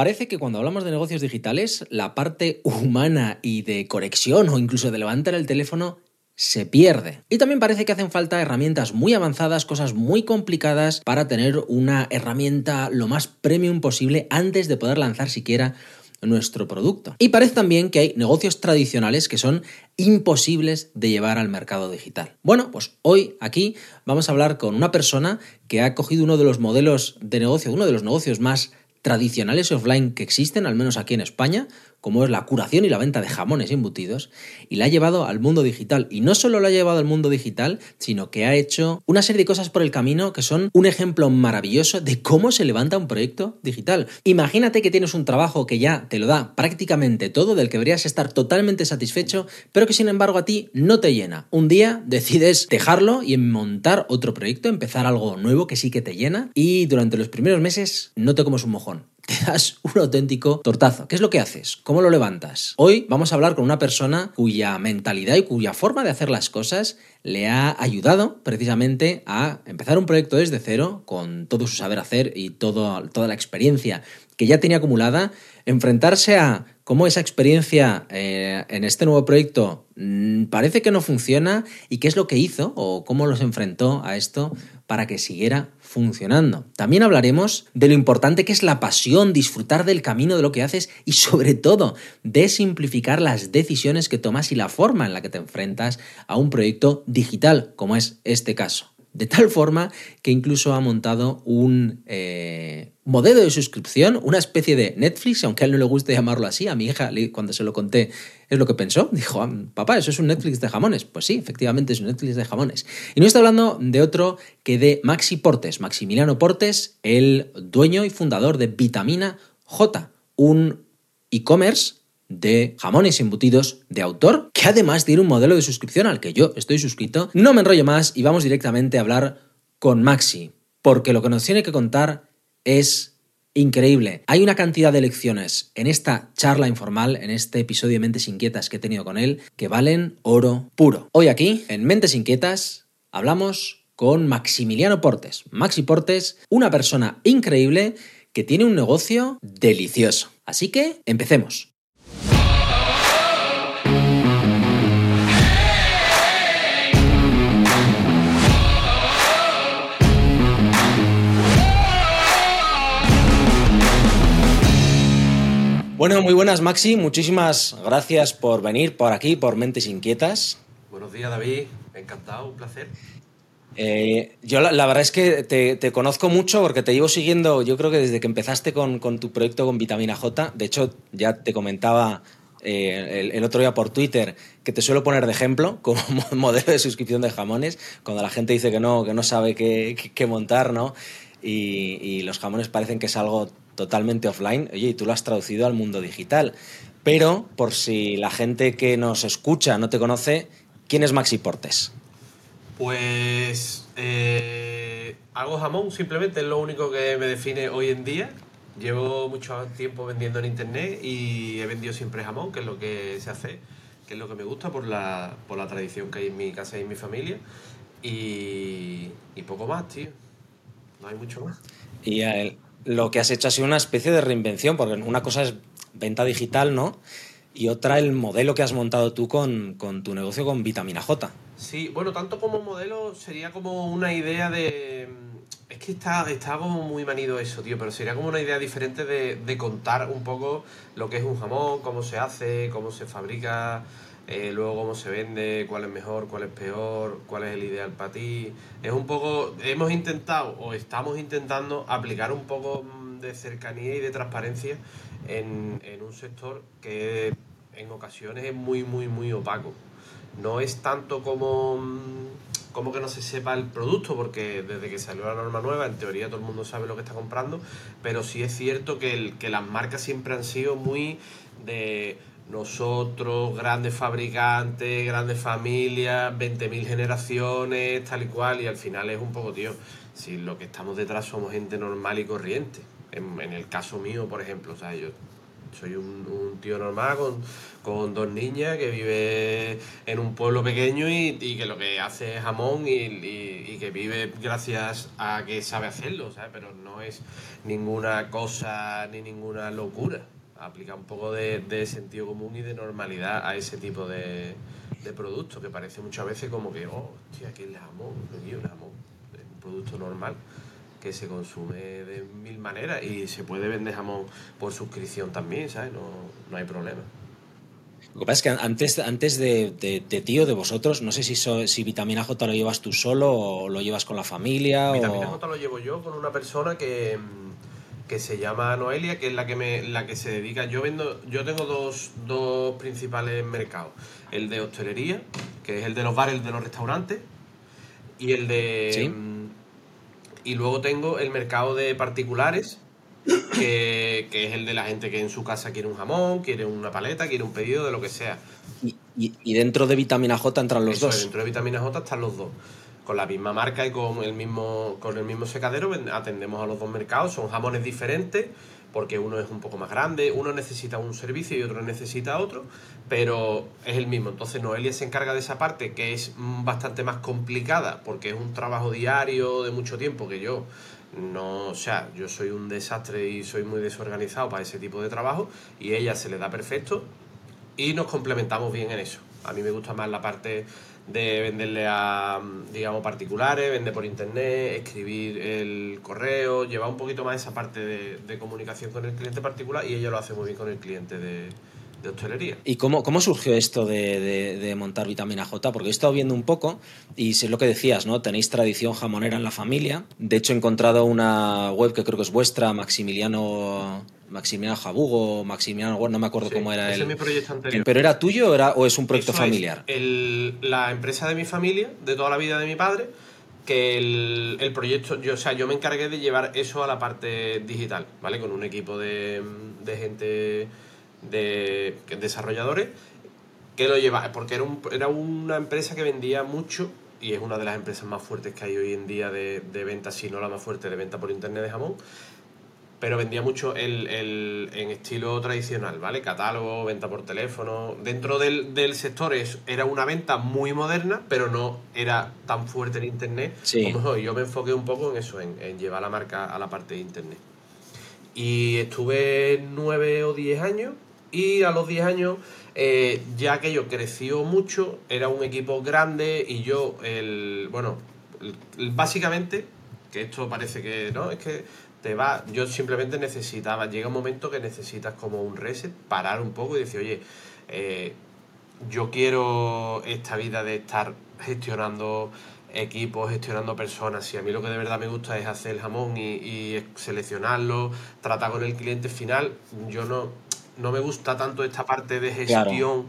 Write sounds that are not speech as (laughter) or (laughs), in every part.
Parece que cuando hablamos de negocios digitales, la parte humana y de conexión o incluso de levantar el teléfono se pierde. Y también parece que hacen falta herramientas muy avanzadas, cosas muy complicadas para tener una herramienta lo más premium posible antes de poder lanzar siquiera nuestro producto. Y parece también que hay negocios tradicionales que son imposibles de llevar al mercado digital. Bueno, pues hoy aquí vamos a hablar con una persona que ha cogido uno de los modelos de negocio, uno de los negocios más tradicionales offline que existen, al menos aquí en España, como es la curación y la venta de jamones embutidos, y la ha llevado al mundo digital. Y no solo la ha llevado al mundo digital, sino que ha hecho una serie de cosas por el camino que son un ejemplo maravilloso de cómo se levanta un proyecto digital. Imagínate que tienes un trabajo que ya te lo da prácticamente todo, del que deberías estar totalmente satisfecho, pero que sin embargo a ti no te llena. Un día decides dejarlo y montar otro proyecto, empezar algo nuevo que sí que te llena, y durante los primeros meses no te comes un mojón te das un auténtico tortazo. ¿Qué es lo que haces? ¿Cómo lo levantas? Hoy vamos a hablar con una persona cuya mentalidad y cuya forma de hacer las cosas le ha ayudado precisamente a empezar un proyecto desde cero con todo su saber hacer y toda la experiencia que ya tenía acumulada, enfrentarse a cómo esa experiencia eh, en este nuevo proyecto mm, parece que no funciona y qué es lo que hizo o cómo los enfrentó a esto para que siguiera funcionando. También hablaremos de lo importante que es la pasión, disfrutar del camino de lo que haces y sobre todo de simplificar las decisiones que tomas y la forma en la que te enfrentas a un proyecto digital como es este caso de tal forma que incluso ha montado un eh, modelo de suscripción, una especie de Netflix, aunque a él no le guste llamarlo así, a mi hija cuando se lo conté es lo que pensó, dijo, ah, papá, eso es un Netflix de jamones. Pues sí, efectivamente es un Netflix de jamones. Y no está hablando de otro que de Maxi Portes, Maximiliano Portes, el dueño y fundador de Vitamina J, un e-commerce de jamones embutidos de autor, que además tiene un modelo de suscripción al que yo estoy suscrito. No me enrollo más y vamos directamente a hablar con Maxi, porque lo que nos tiene que contar es increíble. Hay una cantidad de lecciones en esta charla informal, en este episodio de Mentes Inquietas que he tenido con él, que valen oro puro. Hoy aquí, en Mentes Inquietas, hablamos con Maximiliano Portes. Maxi Portes, una persona increíble que tiene un negocio delicioso. Así que, empecemos. Bueno, muy buenas Maxi, muchísimas gracias por venir por aquí, por Mentes Inquietas. Buenos días David, encantado, un placer. Eh, yo la, verdad es que te, conozco mucho porque te llevo siguiendo, yo creo que desde que empezaste con, tu proyecto con Vitamina J, de hecho ya te comentaba eh, el, otro día por Twitter que te suelo poner de ejemplo (laughs) como modelo de suscripción de jamones, cuando la gente dice que no, que no sabe qué, montar, ¿no? y, los jamones parecen que es algo totalmente offline, oye, y tú lo has traducido al mundo digital. Pero, por si la gente que nos escucha no te conoce, ¿quién es Maxi Portes? Pues eh, hago jamón, simplemente es lo único que me define hoy en día. Llevo mucho tiempo vendiendo en internet y he vendido siempre jamón, que es lo que se hace, que es lo que me gusta por la, por la tradición que hay en mi casa y en mi familia. Y, y poco más, tío. No hay mucho más. Y a él, lo que has hecho ha sido una especie de reinvención, porque una cosa es venta digital, ¿no? Y otra el modelo que has montado tú con, tu negocio con Vitamina J. Sí, bueno, tanto como modelo sería como una idea de... Es que está, está como muy manido eso, tío, pero sería como una idea diferente de, de contar un poco lo que es un jamón, cómo se hace, cómo se fabrica, eh, luego cómo se vende, cuál es mejor, cuál es peor, cuál es el ideal para ti. Es un poco, hemos intentado o estamos intentando aplicar un poco mm, de cercanía y de transparencia en, un sector que en ocasiones es muy, muy, muy opaco. No es tanto como, mm, como que no se sepa el producto, porque desde que salió la norma nueva, en teoría todo el mundo sabe lo que está comprando, pero sí es cierto que, que las marcas siempre han sido muy de nosotros, grandes fabricantes, grandes familias, 20.000 generaciones, tal y cual, y al final es un poco, tío, si lo que estamos detrás somos gente normal y corriente. En, el caso mío, por ejemplo, o sea, yo soy un, tío normal con, dos niñas que vive en un pueblo pequeño y, que lo que hace es jamón y, que vive gracias a que sabe hacerlo, ¿sabes? Pero no es ninguna cosa ni ninguna locura. Aplica un poco de, sentido común y de normalidad a ese tipo de, de producto que parece muchas veces como que, oh, hostia, aquí es jamón, aquí es jamón. Es un producto normal que se consume de mil maneras y se puede vender jamón por suscripción también, ¿sabes? No, no hay problema. Lo que pasa es que antes, antes de, de, de ti de vosotros, no sé si, si Vitamina J lo llevas tú solo o lo llevas con la familia. Vitamina J lo llevo yo con una persona que, que se llama Noelia, que es la que, me, la que se dedica. Yo vendo, yo tengo dos, dos principales mercados. El de hostelería, que es el de los bares, el de los restaurantes, y el de... Y luego tengo el mercado de particulares, que, es el de la gente que en su casa quiere un jamón, quiere una paleta, quiere un pedido de lo que sea. Y, dentro de vitamina J entran los dos. dentro de vitamina J están los dos. Con la misma marca y con el mismo, con el mismo secadero atendemos a los dos mercados. Son jamones diferentes porque uno es un poco más grande, uno necesita un servicio y otro necesita otro, pero es el mismo. Entonces Noelia se encarga de esa parte que es bastante más complicada porque es un trabajo diario de mucho tiempo que yo no, o sea, yo soy un desastre y soy muy desorganizado para ese tipo de trabajo y ella se le da perfecto y nos complementamos bien en eso. A mí me gusta más la parte de venderle a, digamos, particulares, vender por internet, escribir el correo, llevar un poquito más esa parte de, comunicación con el cliente particular y ella lo hace muy bien con el cliente de, hostelería. ¿Y cómo, cómo surgió esto de, montar Vitamina J? Porque he estado viendo un poco y sé lo que decías, ¿no? Tenéis tradición jamonera en la familia. De hecho, he encontrado una web que creo que es vuestra, Maximiliano Maximiliano Jabugo, Maximiliano, no me acuerdo cómo era ese Es mi proyecto anterior. ¿Pero era tuyo o, era, o es un proyecto familiar? la empresa de mi familia, de toda la vida de mi padre, que el, proyecto, yo, o sea, yo me encargué de llevar eso a la parte digital, ¿vale? Con un equipo de, gente, de, desarrolladores, que lo llevaba, porque era, era una empresa que vendía mucho y es una de las empresas más fuertes que hay hoy en día de, de venta, si no la más fuerte de venta por internet de jamón pero vendía mucho el, el, en estilo tradicional, ¿vale? Catálogo, venta por teléfono. Dentro del, del sector es, era una venta muy moderna, pero no era tan fuerte en Internet como hoy. Yo me enfoqué un poco en eso, en, en, llevar la marca a la parte de Internet. Y estuve nueve o diez años y a los diez años, eh, ya aquello creció mucho, era un equipo grande y yo, el, bueno, básicamente, que esto parece que no, es que te va, yo simplemente necesitaba, llega un momento que necesitas como un reset, parar un poco y decir, oye, eh, yo quiero esta vida de estar gestionando equipos, gestionando personas. Y a mí lo que de verdad me gusta es hacer el jamón y, seleccionarlo, tratar con el cliente final. Yo no, no me gusta tanto esta parte de gestión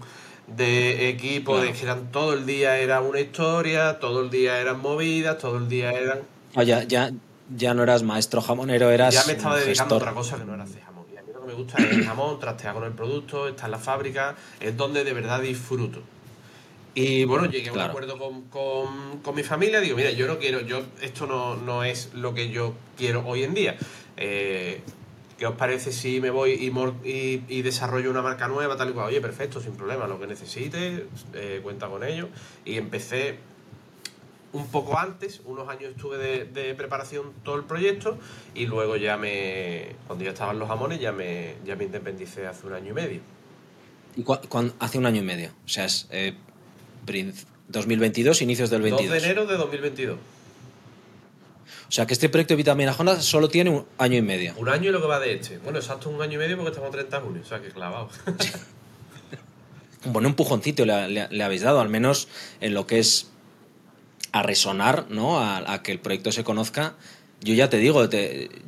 de equipo, de que eran todo el día era una historia, todo el día eran movidas, todo el día eran. ya, ya, ya no eras maestro jamonero, eras. Ya me estaba dedicando a otra cosa que no era hacer jamón. Y a mí lo que me gusta es el jamón, trastear con el producto, estar en la fábrica, es donde de verdad disfruto. Y bueno, llegué a un acuerdo con, mi familia, digo, mira, yo no quiero, yo esto no, no es lo que yo quiero hoy en día. Eh, ¿Qué os parece si me voy y, y, desarrollo una marca nueva, tal y cual? Oye, perfecto, sin problema, lo que necesites, eh, cuenta con ello. Y empecé un poco antes, unos años estuve de, preparación todo el proyecto y luego ya me, cuando ya estaban los jamones, ya me, ya me independicé hace un año y medio. ¿Y hace un año y medio? O sea, es 2022, eh, inicios del 22. 2 de enero de 2022. O sea, que este proyecto de Vitamina Honda solo tiene un año y medio. Un año y lo que va de este. Bueno, exacto un año y medio porque estamos 30 de junio, o sea, que clavado. (laughs) un buen empujoncito le habéis dado, al menos en lo que es a resonar, ¿no? A, que el proyecto se conozca. Yo ya te digo,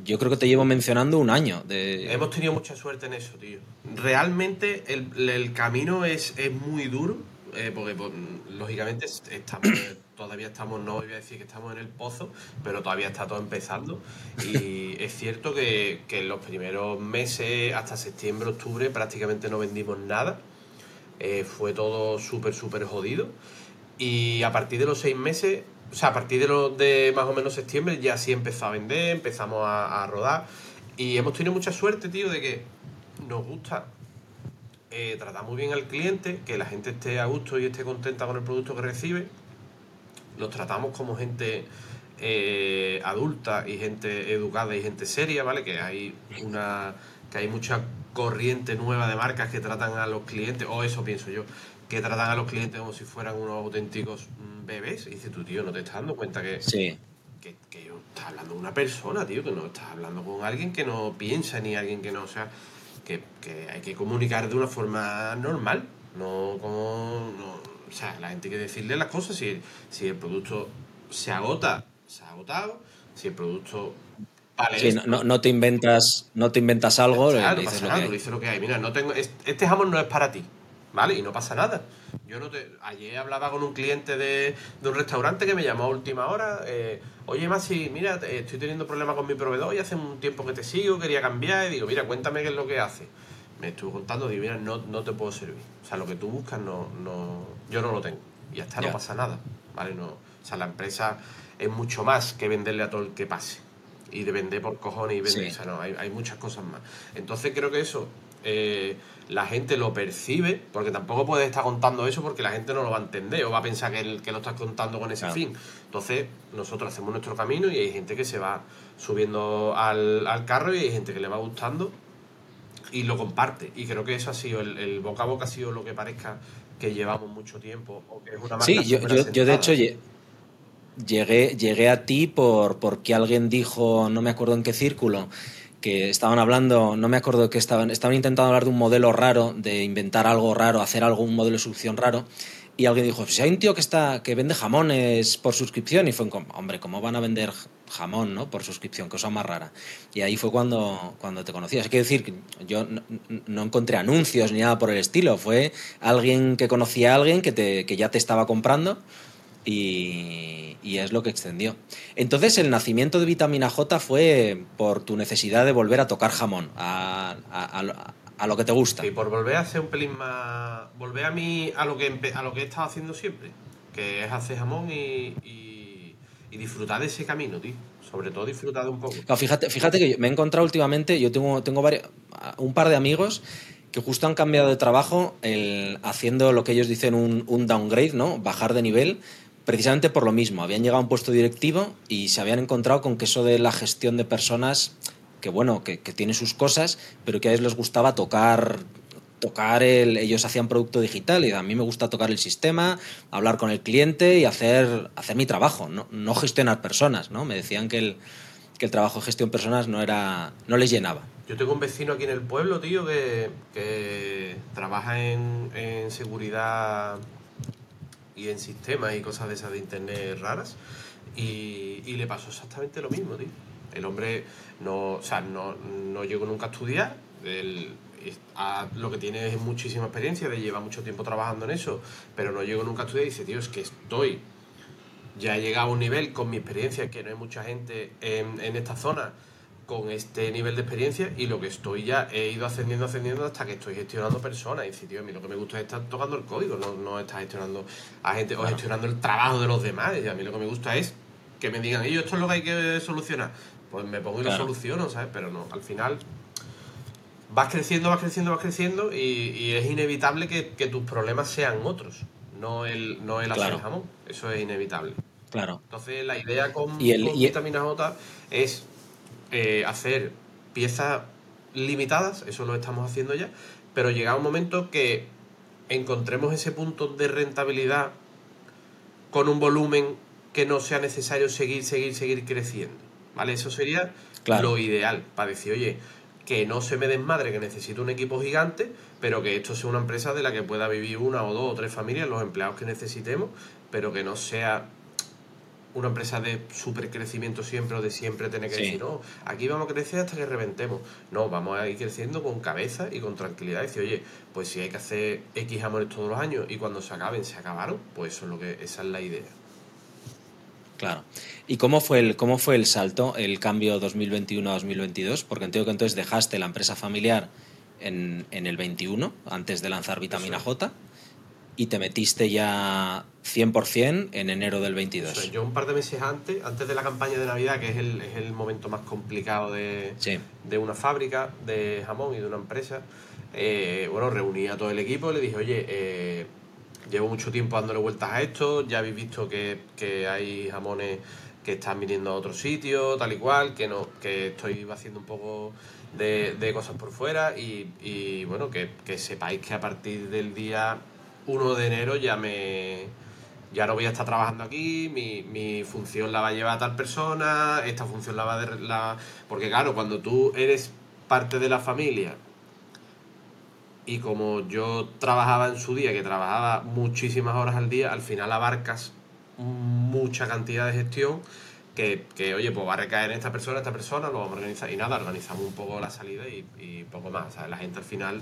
yo creo que te llevo mencionando un año. De... Hemos tenido mucha suerte en eso, tío. Realmente el, camino es, es, muy duro, eh, porque pues, lógicamente estamos, todavía estamos, no voy a decir que estamos en el pozo, pero todavía está todo empezando. Y es cierto que, que en los primeros meses, hasta septiembre, octubre, prácticamente no vendimos nada. Eh, fue todo súper, súper jodido. Y a partir de los seis meses, o sea, a partir de, lo, de más o menos septiembre, ya sí empezó a vender, empezamos a, rodar. Y hemos tenido mucha suerte, tío, de que nos gusta eh, tratar muy bien al cliente, que la gente esté a gusto y esté contenta con el producto que recibe. Los tratamos como gente eh, adulta y gente educada y gente seria, ¿vale? Que hay una que hay mucha corriente nueva de marcas que tratan a los clientes, o eso pienso yo, que tratan a los clientes como si fueran unos auténticos mm, bebés. Y dice, tu tío, ¿no te estás dando cuenta que, sí. que, que estás hablando de una persona, tío? Que no estás hablando con alguien que no piensa ni alguien que no, o sea, que, que hay que comunicar de una forma normal, no como... o sea, la gente hay que decirle las cosas, si, si el producto se agota, se ha agotado, si el producto Vale, sí, no, no, te inventas, no te inventas algo, claro, dices, lo que dices lo que hay. Mira, no tengo, este jamón no es para ti, ¿vale? Y no pasa nada. Yo no te, ayer hablaba con un cliente de, de un restaurante que me llamó a última hora. Eh, Oye, Masi, mira, estoy teniendo problemas con mi proveedor y hace un tiempo que te sigo, quería cambiar. Y digo, mira, cuéntame qué es lo que hace. Me estuvo contando, digo, mira, no, no te puedo servir. O sea, lo que tú buscas, no, no, yo no lo tengo. Y hasta no pasa nada, ¿vale? No, o sea, la empresa es mucho más que venderle a todo el que pase y de vender por cojones y vender. O sea, no, hay, hay, muchas cosas más. Entonces creo que eso eh, la gente lo percibe, porque tampoco puedes estar contando eso porque la gente no lo va a entender o va a pensar que, que lo estás contando con ese fin. Entonces nosotros hacemos nuestro camino y hay gente que se va subiendo al, al, carro y hay gente que le va gustando y lo comparte. Y creo que eso ha sido, el, el boca a boca ha sido lo que parezca que llevamos mucho tiempo o que es una Sí, yo, yo, yo de hecho llegué, llegué a ti por porque alguien dijo, no me acuerdo en qué círculo, que estaban hablando, no me acuerdo que estaban, estaban intentando hablar de un modelo raro, de inventar algo raro, hacer algo, un modelo de solución raro, y alguien dijo, si hay un tío que está que vende jamones por suscripción, y fue hombre, ¿cómo van a vender jamón, no? Por suscripción, cosa más rara. Y ahí fue cuando, cuando te conocí. Es que decir yo no, no, encontré anuncios ni nada por el estilo, fue alguien que conocía a alguien que, te, que ya te estaba comprando y, y, es lo que extendió. Entonces el nacimiento de Vitamina J fue por tu necesidad de volver a tocar jamón, a, a, a lo que te gusta. Y por volver a hacer un pelín más... Volver a mí a lo que, a lo que he estado haciendo siempre, que es hacer jamón y, y, y disfrutar de ese camino, tío. Sobre todo disfrutar de un poco. Claro, fíjate, fíjate que me he encontrado últimamente, yo tengo, tengo varios, un par de amigos que justo han cambiado de trabajo el, haciendo lo que ellos dicen un, un downgrade, ¿no? Bajar de nivel precisamente por lo mismo. Habían llegado a un puesto directivo y se habían encontrado con que eso de la gestión de personas, que bueno, que, tiene sus cosas, pero que a ellos les gustaba tocar tocar el, ellos hacían producto digital y a mí me gusta tocar el sistema, hablar con el cliente y hacer, hacer mi trabajo, no, no gestionar personas, ¿no? Me decían que el, que el trabajo de gestión personas no era no les llenaba. Yo tengo un vecino aquí en el pueblo, tío, que, que trabaja en, en seguridad y en sistemas y cosas de esas de internet raras. Y, y, le pasó exactamente lo mismo, tío. El hombre no, o sea, no, no llegó nunca a estudiar. Él, a, lo que tiene es muchísima experiencia, de lleva mucho tiempo trabajando en eso, pero no llegó nunca a estudiar y dice, tío, es que estoy. Ya he llegado a un nivel con mi experiencia, que no hay mucha gente en, en esta zona con este nivel de experiencia y lo que estoy ya he ido ascendiendo, ascendiendo hasta que estoy gestionando personas. Y dice, tío, a mí lo que me gusta es estar tocando el código, no, no estar gestionando a gente o gestionando el trabajo de los demás. Y a mí lo que me gusta es que me digan, ellos, esto es lo que hay que solucionar. Pues me pongo y claro. lo soluciono, ¿sabes? Pero no, al final vas creciendo, vas creciendo, vas creciendo y, y es inevitable que, que, tus problemas sean otros, no el, no el hacer claro. jamón. Eso es inevitable. Claro. Entonces la idea con, y el, con y vitamina J es eh, hacer piezas limitadas, eso lo estamos haciendo ya, pero llega un momento que encontremos ese punto de rentabilidad con un volumen que no sea necesario seguir, seguir, seguir creciendo. ¿Vale? Eso sería claro. lo ideal para decir, oye, que no se me desmadre, que necesito un equipo gigante, pero que esto sea una empresa de la que pueda vivir una o dos o tres familias, los empleados que necesitemos, pero que no sea una empresa de super crecimiento siempre o de siempre tener que sí. decir, no, aquí vamos a crecer hasta que reventemos. No, vamos a ir creciendo con cabeza y con tranquilidad. Y decir, oye, pues si hay que hacer X jamones todos los años y cuando se acaben, se acabaron, pues eso es lo que, esa es la idea. Claro. ¿Y cómo fue el, cómo fue el salto, el cambio 2021 a 2022? Porque entiendo que entonces dejaste la empresa familiar en, en el 21, antes de lanzar Vitamina. J. y te metiste ya 100% en enero del 22. yo un par de meses antes, antes de la campaña de Navidad, que es el, es el momento más complicado de, de, una fábrica de jamón y de una empresa, eh, bueno, reuní a todo el equipo y le dije, oye, eh, llevo mucho tiempo dándole vueltas a esto, ya habéis visto que, que hay jamones que están viniendo a otro sitio, tal y cual, que, no, que estoy haciendo un poco de, de cosas por fuera y, y bueno, que, que sepáis que a partir del día 1 de enero ya me ya no voy a estar trabajando aquí, mi, mi, función la va a llevar a tal persona, esta función la va a... La... Porque claro, cuando tú eres parte de la familia y como yo trabajaba en su día, que trabajaba muchísimas horas al día, al final abarcas mucha cantidad de gestión que, que oye, pues va a recaer en esta persona, esta persona, lo vamos a organizar y nada, organizamos un poco la salida y, y poco más. la gente al final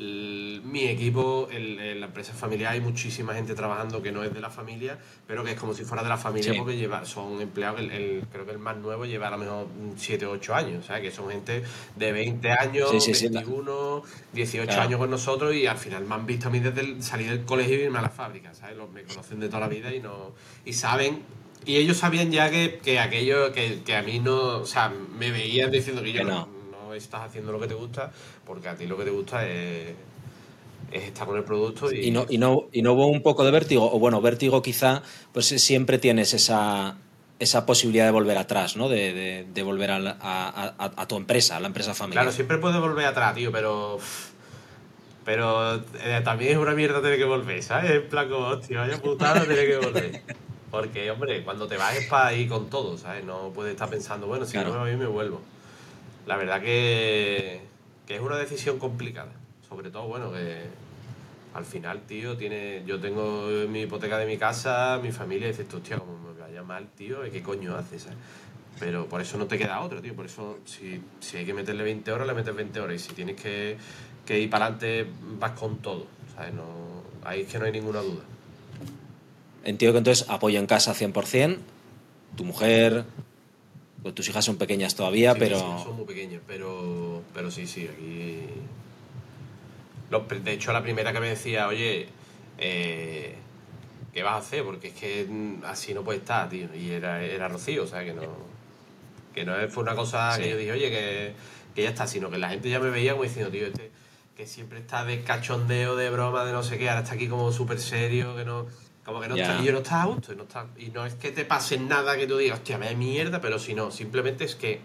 mi equipo, en la empresa familiar, hay muchísima gente trabajando que no es de la familia, pero que es como si fuera de la familia porque lleva, son empleados, el, creo que el más nuevo lleva a lo mejor 7 o 8 años, ¿sabes? Que son gente de 20 años, 21, 18 años con nosotros y al final me han visto a mí desde salir del colegio y irme a la fábrica, ¿sabes? Los, me conocen de toda la vida y no y saben y ellos sabían ya que, que aquello que, que, a mí no, o sea, me veían diciendo que yo no estás haciendo lo que te gusta, porque a ti lo que te gusta es, estar con el producto. Y... no, y, no, y no hubo un poco de vértigo, o bueno, vértigo quizá, pues siempre tienes esa, esa posibilidad de volver atrás, ¿no? De, de, volver a, a, tu empresa, a la empresa familiar. Claro, siempre puedes volver atrás, tío, pero. Pero eh, también es una mierda tener que volver, ¿sabes? En plan como, hostia, vaya putada tener que volver. (laughs) Porque, hombre, cuando te vas es para ir con todo, ¿sabes? No puedes estar pensando, bueno, si no me voy, me vuelvo la verdad que, es una decisión complicada. Sobre todo, bueno, que al final, tío, tiene, yo tengo mi hipoteca de mi casa, mi familia, y dices, hostia, como me vaya mal, tío, ¿qué coño haces? Pero por eso no te queda otro, tío. Por eso, si, si hay que meterle 20 horas, le metes 20 horas. Y si tienes que, ir para adelante, vas con todo. ¿sabes? No, ahí es que no hay ninguna duda. Entiendo que entonces apoyo en casa 100%. Tu mujer, pues tus hijas son pequeñas todavía, pero... son muy pequeñas, pero, pero sí, sí, aquí... De hecho, la primera que me decía, oye, eh, ¿qué vas a hacer? Porque es que así no puede estar, tío. Y era, era Rocío, o sea, que no... Que no fue una cosa que yo dije, oye, que, que ya está, sino que la gente ya me veía como diciendo, tío, este que siempre está de cachondeo, de broma, de no sé qué, ahora está aquí como súper serio, que no... Como que no está, y yo no estás a gusto. Y no, está, y no es que te pase nada que tú digas, hostia, me da mierda, pero si no, simplemente es que,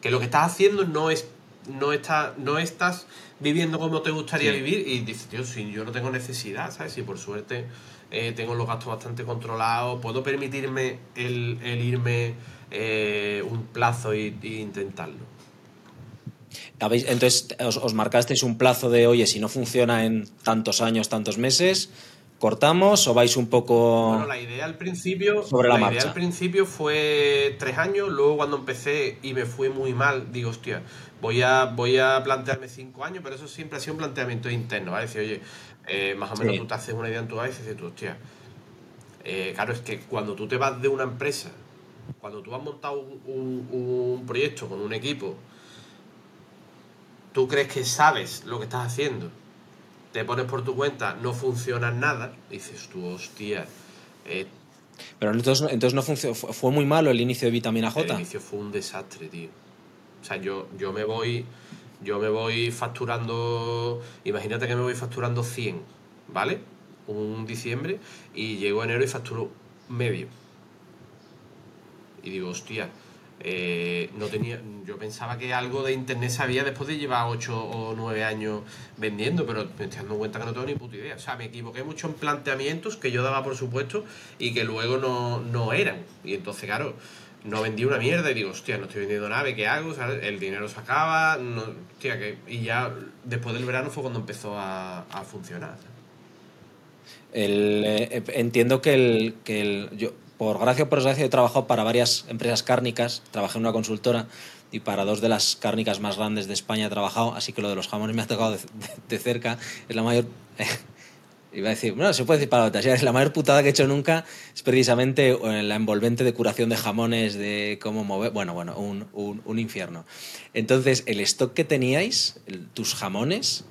que lo que estás haciendo no es no, está, no estás viviendo como te gustaría vivir y dices, tío, si yo no tengo necesidad, ¿sabes? Si por suerte eh, tengo los gastos bastante controlados, puedo permitirme el, el irme eh, un plazo e intentarlo. Entonces, os, os, marcasteis un plazo de, oye, si no funciona en tantos años, tantos meses, ¿Cortamos o vais un poco.? Bueno, la idea al principio. Sobre la, la idea al principio fue tres años. Luego, cuando empecé y me fue muy mal, digo, hostia, voy a, voy a plantearme cinco años, pero eso siempre ha sido un planteamiento interno. ¿vale? Decir, oye, eh, más o menos tú te haces una idea en tu cabeza y dices, tú, hostia. Eh, claro, es que cuando tú te vas de una empresa, cuando tú has montado un, un proyecto con un equipo, tú crees que sabes lo que estás haciendo te pones por tu cuenta, no funciona nada, dices tú, hostia. Eh, pero entonces, entonces no funcionó, fue muy malo el inicio de Vitamina J. El inicio fue un desastre, tío. O sea, yo, yo me voy yo me voy facturando, imagínate que me voy facturando 100, ¿vale? Un diciembre y llego enero y facturo medio. Y digo, hostia, eh, no tenía, yo pensaba que algo de internet sabía después de llevar 8 o 9 años vendiendo, pero me estoy dando cuenta que no tengo ni puta idea. O sea, me equivoqué mucho en planteamientos que yo daba por supuesto y que luego no, no eran. Y entonces, claro, no vendí una mierda y digo, hostia, no estoy vendiendo nada, ¿qué hago? el dinero se acaba, no, hostia, que... y ya después del verano fue cuando empezó a, funcionar. El, eh, entiendo que el, que el yo por gracia o por desgracia, he trabajado para varias empresas cárnicas, trabajé en una consultora y para dos de las cárnicas más grandes de España he trabajado, así que lo de los jamones me ha tocado de, cerca. Es la mayor. (laughs) iba a decir, bueno, se puede decir para otras. Es la mayor putada que he hecho nunca es precisamente eh, la envolvente de curación de jamones, de cómo mover. Bueno, bueno, un infierno. Entonces, el stock que teníais, tus jamones,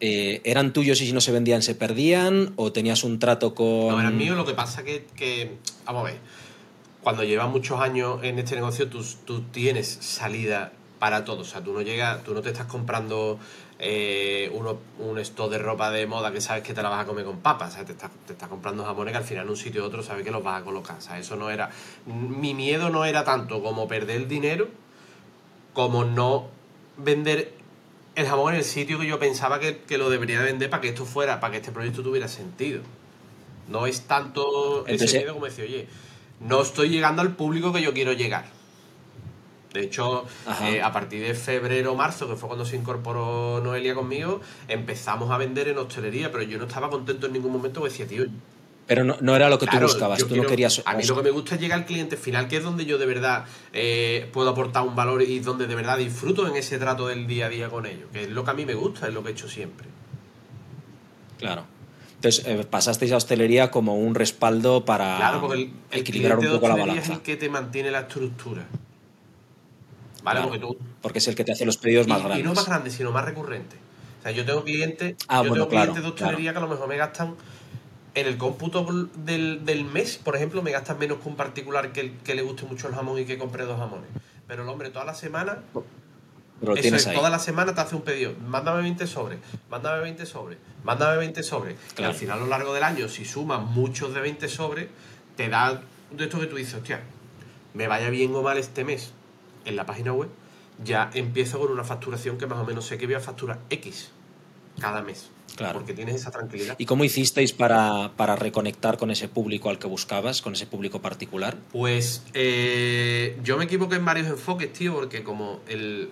eh, ¿eran tuyos y si no se vendían se perdían? ¿O tenías un trato con.? No, eran míos, lo que pasa que, que. Vamos a ver. Cuando llevas muchos años en este negocio, tú, tú tienes salida para todo. O sea, tú no llegas, tú no te estás comprando eh, uno, un stock de ropa de moda que sabes que te la vas a comer con papas. O sea, te estás, te estás comprando jamones que al final en un sitio u otro sabes que los vas a colocar. O sea, eso no era. Mi miedo no era tanto como perder el dinero, como no vender el jamón en el sitio que yo pensaba que, que lo debería vender para que esto fuera, para que este proyecto tuviera sentido. No es tanto Entonces- ese miedo como decir, oye, no estoy llegando al público que yo quiero llegar. De hecho, eh, a partir de febrero o marzo, que fue cuando se incorporó Noelia conmigo, empezamos a vender en hostelería, pero yo no estaba contento en ningún momento porque decía, tío, Pero no, no era lo que Claro, tú buscabas, tú quiero- no querías. A mí lo que me gusta es llegar al cliente final, que es donde yo de verdad eh, puedo aportar un valor y donde de verdad disfruto en ese trato del día a día con ellos, que es lo que a mí me gusta, es lo que he hecho siempre. Claro. Entonces, eh, pasasteis a hostelería como un respaldo para Claro, porque el, el equilibrar un poco la balanza. es el que te mantiene la estructura. ¿Vale? Claro, Porque tú, porque es el que te hace los pedidos más grandes. y no más grandes, sino más recurrentes. O sea, yo tengo clientes, Ah, yo bueno, tengo clientes de hostelería que a lo mejor me gastan en el cómputo del, del mes, por ejemplo, me gastan menos que un particular que, que le guste mucho el jamón y que compre dos jamones. Pero el hombre toda la semana Pero lo Eso es, ahí. toda la semana te hace un pedido. Mándame 20 sobres, mándame 20 sobres, mándame 20 sobres. Y al final, a lo largo del año, si sumas muchos de 20 sobres, te da de esto que tú dices, hostia, me vaya bien o mal este mes en la página web, ya empiezo con una facturación que más o menos sé que voy a facturar X cada mes. Claro. Porque tienes esa tranquilidad. ¿Y cómo hicisteis para, para reconectar con ese público al que buscabas, con ese público particular? Pues eh, yo me equivoqué en varios enfoques, tío, porque como el...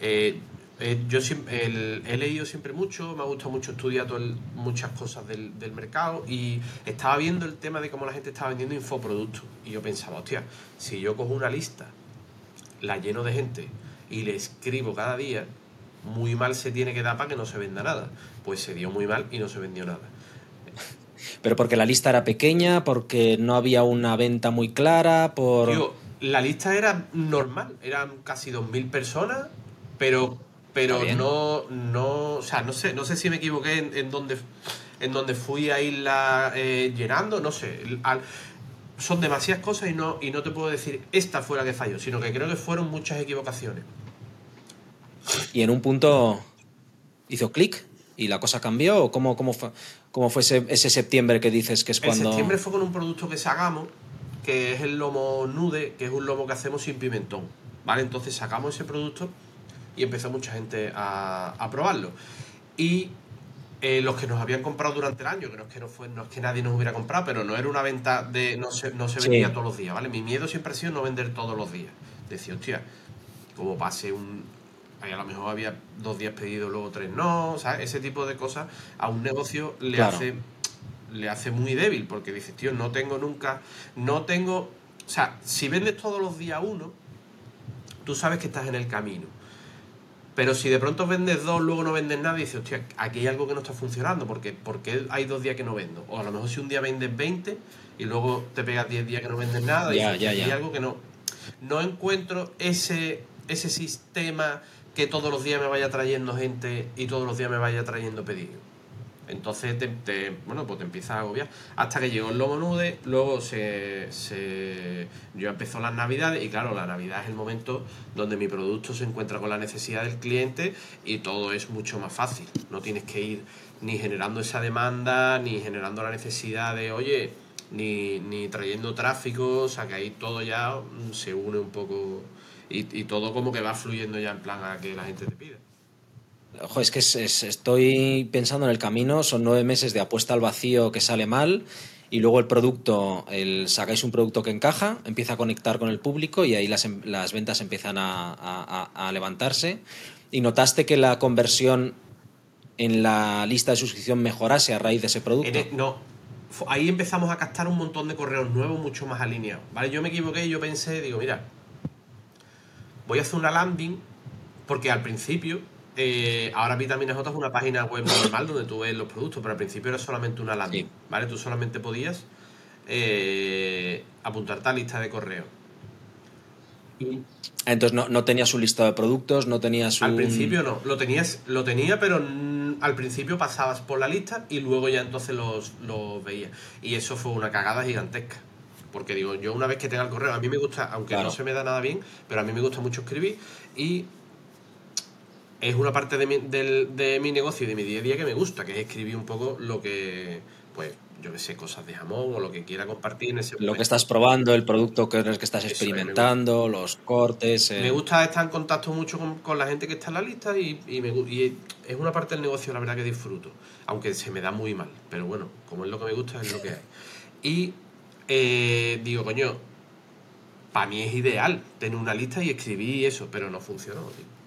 eh, eh, yo siempre, el- he leído siempre mucho, me ha gustado mucho estudiar el- muchas cosas del, del mercado y estaba viendo el tema de cómo la gente estaba vendiendo infoproductos. Y yo pensaba, hostia, si yo cojo una lista, la lleno de gente y le escribo cada día, muy mal se tiene que dar para que no se venda nada. Pues se dio muy mal y no se vendió nada. Pero porque la lista era pequeña, porque no había una venta muy clara, por... La lista era normal, eran casi 2.000 personas, pero, pero no, no, o sea, no sé, no sé si me equivoqué en, en dónde, en dónde fui a irla eh, llenando, no sé. al- son demasiadas cosas y no, y no te puedo decir esta fue la que falló, sino que creo que fueron muchas equivocaciones. Y en un punto hizo clic y la cosa cambió, o cómo, cómo fue, cómo fue ese, ese septiembre que dices que es En cuando... septiembre fue con un producto que sacamos, que es el lomo nude, que es un lomo que hacemos sin pimentón. ¿Vale? Entonces sacamos ese producto y empezó mucha gente a, a probarlo. Y eh, los que nos habían comprado durante el año, que no es que, no, fue, no es que nadie nos hubiera comprado, pero no era una venta de. no se, no se Sí. vendía todos los días, ¿vale? Mi miedo siempre ha sido no vender todos los días. Decía, hostia, como pase un. A lo mejor había dos días pedidos, luego tres no, o sea, ese tipo de cosas a un negocio le Claro. hace le hace muy débil porque dices, tío, no tengo nunca, no tengo, o sea, si vendes todos los días uno, tú sabes que estás en el camino. Pero si de pronto vendes dos, luego no vendes nada y dices, hostia, aquí hay algo que no está funcionando, porque, porque hay dos días que no vendo. O a lo mejor si un día vendes 20 y luego te pegas 10 días que no vendes nada, y dices, hay algo que no. No encuentro ese, ese sistema que todos los días me vaya trayendo gente y todos los días me vaya trayendo pedidos. Entonces, te, bueno, pues te empiezas a agobiar. Hasta que llegó el lomo nude, luego se, yo empezó las navidades y claro, la navidad es el momento donde mi producto se encuentra con la necesidad del cliente y todo es mucho más fácil. No tienes que ir ni generando esa demanda, ni generando la necesidad de, oye, ni, ni trayendo tráfico, o sea que ahí todo ya se une un poco y, y todo como que va fluyendo ya en plan a que la gente te pida. Ojo, es que es- es- estoy pensando en el camino, son nueve meses de apuesta al vacío que sale mal y luego el producto, el, sacáis un producto que encaja, empieza a conectar con el público y ahí las, em- las ventas empiezan a, a- a- a levantarse. ¿Y notaste que la conversión en la lista de suscripción mejorase a raíz de ese producto? E- no, ahí empezamos a captar un montón de correos nuevos mucho más alineados. ¿vale? Yo me equivoqué y yo pensé, digo, mira, voy a hacer una landing porque al principio, eh, ahora Vitamina J es una página web normal donde tú ves los productos, pero al principio era solamente una landing, Sí. ¿vale? Tú solamente podías eh, apuntarte a lista de correo. Y Ah, Entonces no, no tenías un listado de productos, no tenías un... al principio no, lo tenías, lo tenía, pero al principio pasabas por la lista y luego ya entonces los, los veías. Y eso fue una cagada gigantesca. Porque digo, yo una vez que tenga el correo, a mí me gusta, aunque no se me da nada bien, pero a mí me gusta mucho escribir y es una parte de mi, de mi negocio y de mi día a día que me gusta, que es escribir un poco lo que, pues, yo que sé, cosas de jamón o lo que quiera compartir en ese Lo que estás probando, el producto que, que estás experimentando, los cortes. Me gusta estar en contacto mucho con, la gente que está en la lista y, me, y es una parte del negocio, la verdad, que disfruto. Aunque se me da muy mal. Pero bueno, como es lo que me gusta, es lo que hay. Y eh, digo, coño, para mí es ideal tener una lista y escribir eso, pero no funcionó,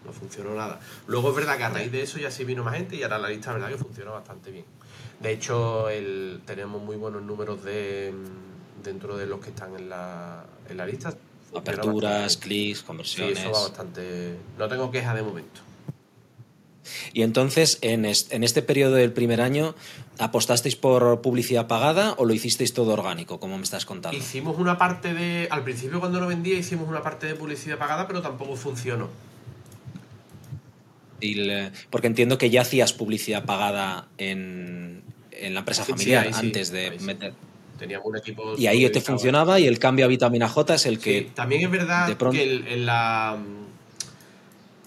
no funcionó nada. Luego es verdad que a raíz de eso ya sí vino más gente y ahora la lista, verdad, que funcionó bastante bien. De hecho, el, tenemos muy buenos números de dentro de los que están en la, en la lista. Aperturas, clics, conversiones. Sí, eso va bastante. No tengo queja de momento. Y entonces, en, este periodo del primer año, ¿apostasteis por publicidad pagada o lo hicisteis todo orgánico, como me estás contando? Hicimos una parte de. Al principio, cuando lo vendía, hicimos una parte de publicidad pagada, pero tampoco funcionó. porque entiendo que ya hacías publicidad pagada en, en la empresa familiar antes de meter. Teníamos un equipo. Y ahí te funcionaba y el cambio a vitamina J es el que. también es verdad que en la.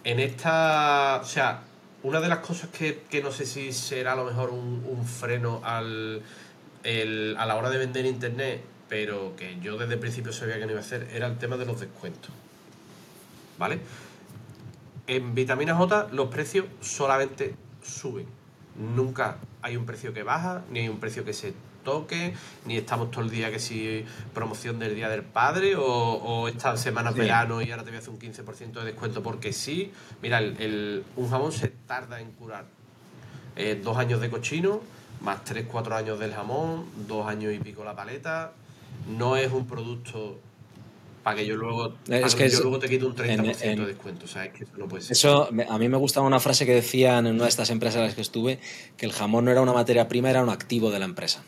En esta. O sea, una de las cosas que, no sé si será a lo mejor un, freno al, a la hora de vender internet, pero que yo desde el principio sabía que no iba a hacer, era el tema de los descuentos. ¿Vale? En vitamina J los precios solamente suben. Nunca hay un precio que baja, ni hay un precio que se toque, ni estamos todo el día que si promoción del Día del Padre o, o esta semana verano y ahora te voy a hacer un 15% de descuento porque sí. Mira, el, un jamón se tarda en curar eh, dos años de cochino, más tres, cuatro años del jamón, dos años y pico la paleta. No es un producto para que yo luego, es que, yo luego te quito un 30% de descuento. O sea, es que eso no puede ser. Eso, a mí me gustaba una frase que decían en una de estas empresas en las que estuve, que el jamón no era una materia prima, era un activo de la empresa.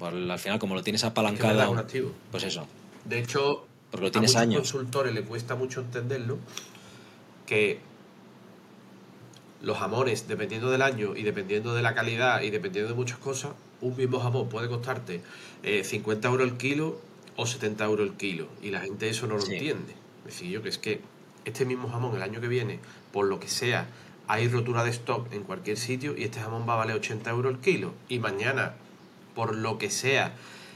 Al final, como lo tienes apalancado... Es un activo. Pues eso. De hecho, Porque lo tienes a muchos consultores le cuesta mucho entenderlo, que los jamones, dependiendo del año y dependiendo de la calidad y dependiendo de muchas cosas, un mismo jamón puede costarte 50 eh, euros el kilo o 70 euros el kilo. Y la gente eso no lo entiende. Es decir, yo que es que este mismo jamón el año que viene, por lo que sea, hay rotura de stock en cualquier sitio y este jamón va a valer 80 euros el kilo. Y mañana, por lo que sea,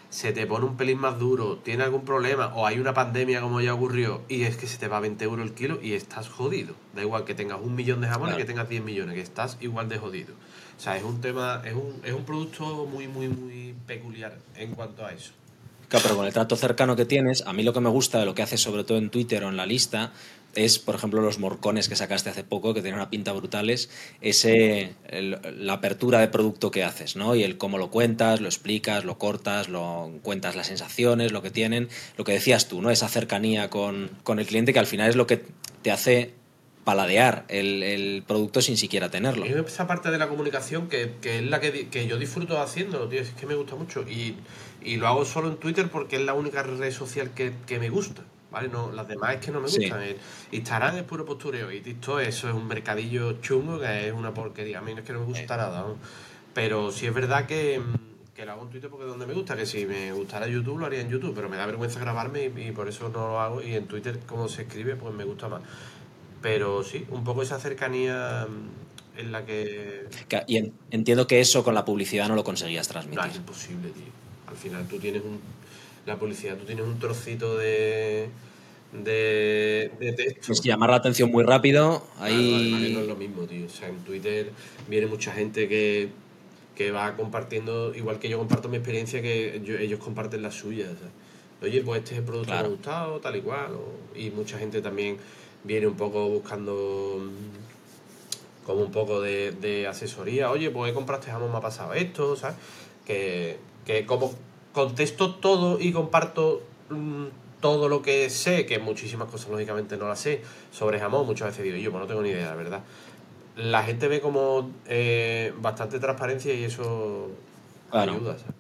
se te pone un pelín más duro, tiene algún problema o hay una pandemia como ya ocurrió y es que se te va a 20 euros el kilo y estás jodido. Da igual que tengas un millón de jamones que tengas 10 millones, que estás igual de jodido. O sea, es un tema, es un, es un producto muy, muy, muy peculiar en cuanto a eso pero con el trato cercano que tienes, a mí lo que me gusta de lo que haces sobre todo en Twitter o en la lista es, por ejemplo, los morcones que sacaste hace poco, que tienen una pinta brutales, ese, la apertura de producto que haces, ¿no? Y el cómo lo cuentas, lo explicas, lo cortas, lo cuentas las sensaciones, lo que tienen, lo que decías tú, ¿no? Esa cercanía con, con el cliente que al final es lo que te hace paladear el, producto sin siquiera tenerlo. esa parte de la comunicación que, es la que, yo disfruto haciendo, es que me gusta mucho. Y, lo hago solo en Twitter porque es la única red social que, me gusta. ¿Vale? No, las demás es que no me gustan. Instagram es puro postureo y TikTok eso es un mercadillo chungo que es una porquería. A mí no es que no me gusta nada. Pero sí es verdad que, lo hago en Twitter porque es donde me gusta, que si me gustara YouTube lo haría en YouTube, pero me da vergüenza grabarme y, y por eso no lo hago. Y en Twitter, como se escribe, pues me gusta más. Pero sí, un poco esa cercanía mm, en la que... Y entiendo que eso con la publicidad no lo conseguías transmitir. No, es imposible, tío. Al final tú tienes un... La publicidad, tú tienes un trocito de... De, de texto. Es que llamar la atención muy rápido. Ahí... no es lo mismo, tío. O sea, en Twitter viene mucha gente que, que va compartiendo, igual que yo comparto mi experiencia, que ellos comparten la suya. Oye, pues este es el producto que me ha gustado, tal y cual. y mucha gente también viene un poco buscando mm, como un poco de, asesoría. Oye, pues he comprado este jamón, me ha pasado esto, ¿sabes? Que, como contesto todo y comparto mm, todo lo que sé, que muchísimas cosas lógicamente no las sé, sobre jamón, muchas veces digo yo, pues no tengo ni idea, la verdad. La gente ve como eh, bastante transparencia y eso ayuda, ¿sabes?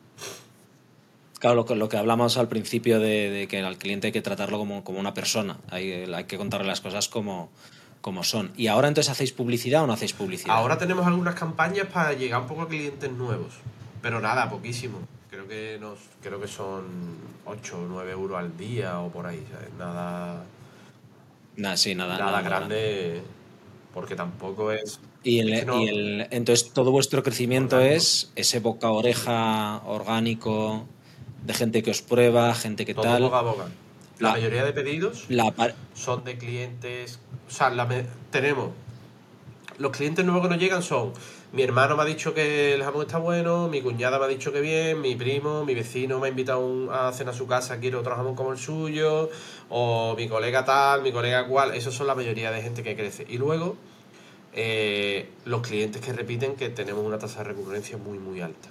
Claro, lo que, hablamos al principio de, que al cliente hay que tratarlo como, una persona, hay, hay, que contarle las cosas como, como son. ¿Y ahora entonces hacéis publicidad o no hacéis publicidad? Ahora tenemos algunas campañas para llegar un poco a clientes nuevos, pero nada, poquísimo. Creo que nos, creo que son 8 o 9 euros al día o por ahí, ¿sabes? Nada, Nada, sí, nada, nada, nada grande, porque tampoco es... Y, el, es que no- y el- entonces todo vuestro crecimiento Orgánico. es ese boca a oreja orgánico de gente que os prueba, gente que todo tal. boca a boca. La, La- mayoría de pedidos La par- son de clientes. O sea, la tenemos. Los clientes nuevos que nos llegan son. Mi hermano me ha dicho que el jamón está bueno, mi cuñada me ha dicho que bien, mi primo, mi vecino me ha invitado a cenar a su casa, quiere otro jamón como el suyo, o mi colega tal, mi colega cual. Esos son la mayoría de gente que crece. Y luego, eh, los clientes que repiten que tenemos una tasa de recurrencia muy, muy alta.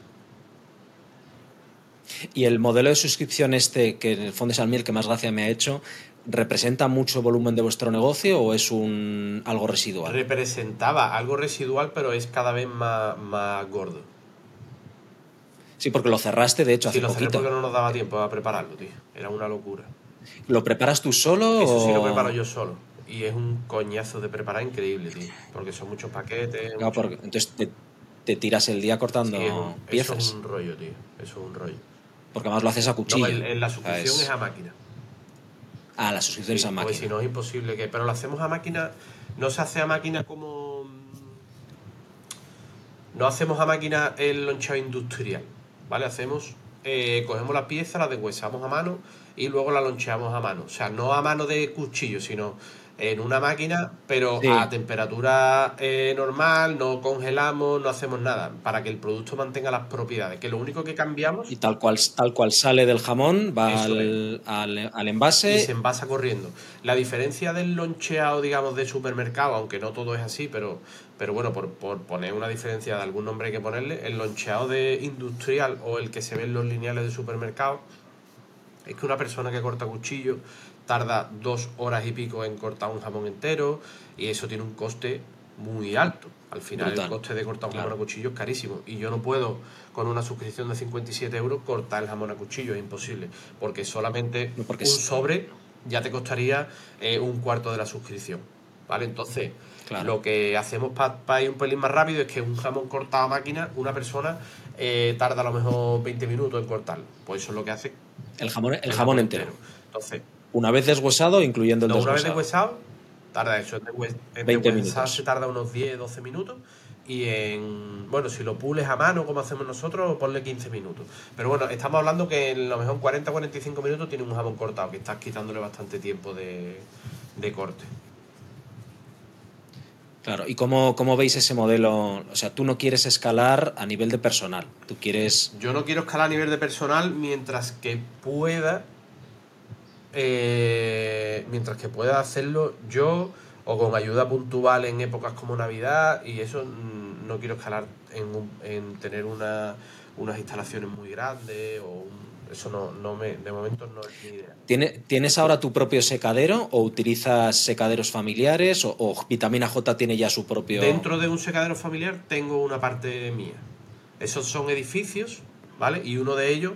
y el modelo de suscripción este, que en el fondo es al miel que más gracia me ha hecho, ¿representa mucho volumen de vuestro negocio o es un algo residual? Representaba algo residual, pero es cada vez más, más gordo. Sí, porque lo cerraste, de hecho, Sí, hace lo cerré poquito. porque no nos daba tiempo a prepararlo, tío. Era una locura. ¿Lo preparas tú solo Eso sí o...? lo preparo yo solo. Y es un coñazo de preparar increíble, tío. Porque son muchos paquetes. Claro, porque entonces te, te tiras el día cortando Sí, es un- piezas. Eso es un rollo, tío. Eso es un rollo. Porque además lo haces a cuchillo. No, el- la suscripción ¿sabes? es a máquina. Ah, la suscripción es a Sí, máquina. Pues si no es imposible que. Pero lo hacemos a máquina. No se hace a máquina como. No hacemos a máquina el lonchado industrial. ¿Vale? Hacemos. eh, cogemos la pieza, la deshuesamos a mano y luego la loncheamos a mano. O sea, no a mano de cuchillo, sino en una máquina, pero Sí. a temperatura eh, normal, no congelamos, no hacemos nada, para que el producto mantenga las propiedades. Que lo único que cambiamos Y tal cual, tal cual sale del jamón, va al, al- al y envase. se envasa corriendo. La diferencia del loncheado, digamos, de supermercado, aunque no todo es así, pero, pero bueno, por, por poner una diferencia de algún nombre hay que ponerle, el loncheado de industrial o el que se ve en los lineales de supermercado, es que una persona que corta cuchillo tarda dos horas y pico en cortar un jamón entero y eso tiene un coste muy alto. Al final Brutal. el coste de cortar un Claro. jamón a cuchillo es carísimo y yo no puedo con una suscripción de 57 euros cortar el jamón a cuchillo, es imposible, porque solamente No, porque un sobre ya te costaría eh, un cuarto de la suscripción. ¿Vale? Entonces, Claro. lo que hacemos para ir un pelín más rápido es que un jamón cortado a máquina, una persona eh, tarda a lo mejor 20 minutos en cortarlo. Pues eso es lo que hace El jamón, el jamón entero. Entonces, Una vez deshuesado, incluyendo el no, una vez deshuesado. deshuesado, tarda eso. En, deshues- en 20 deshuesar minutos. se tarda unos 10, 12 minutos. Y en. Bueno, si lo pules a mano, como hacemos nosotros, ponle 15 minutos. Pero bueno, estamos hablando que en lo mejor 40, 45 minutos tiene un jamón cortado, que estás quitándole bastante tiempo de, de corte. Claro, ¿y cómo, cómo veis ese modelo? O sea, tú no quieres escalar a nivel de personal, tú quieres... Yo no quiero escalar a nivel de personal mientras que pueda. Eh, mientras que pueda hacerlo yo o con ayuda puntual en épocas como Navidad y eso mm, no quiero escalar en, un- en tener una, unas instalaciones muy grandes o un- eso no, no me de momento no es mi idea. ¿Tiene- ¿Tienes ahora tu propio secadero o utilizas secaderos familiares o, o Vitamina J tiene ya su propio... Dentro de un secadero familiar tengo una parte mía. Esos son edificios, ¿vale? Y uno de ellos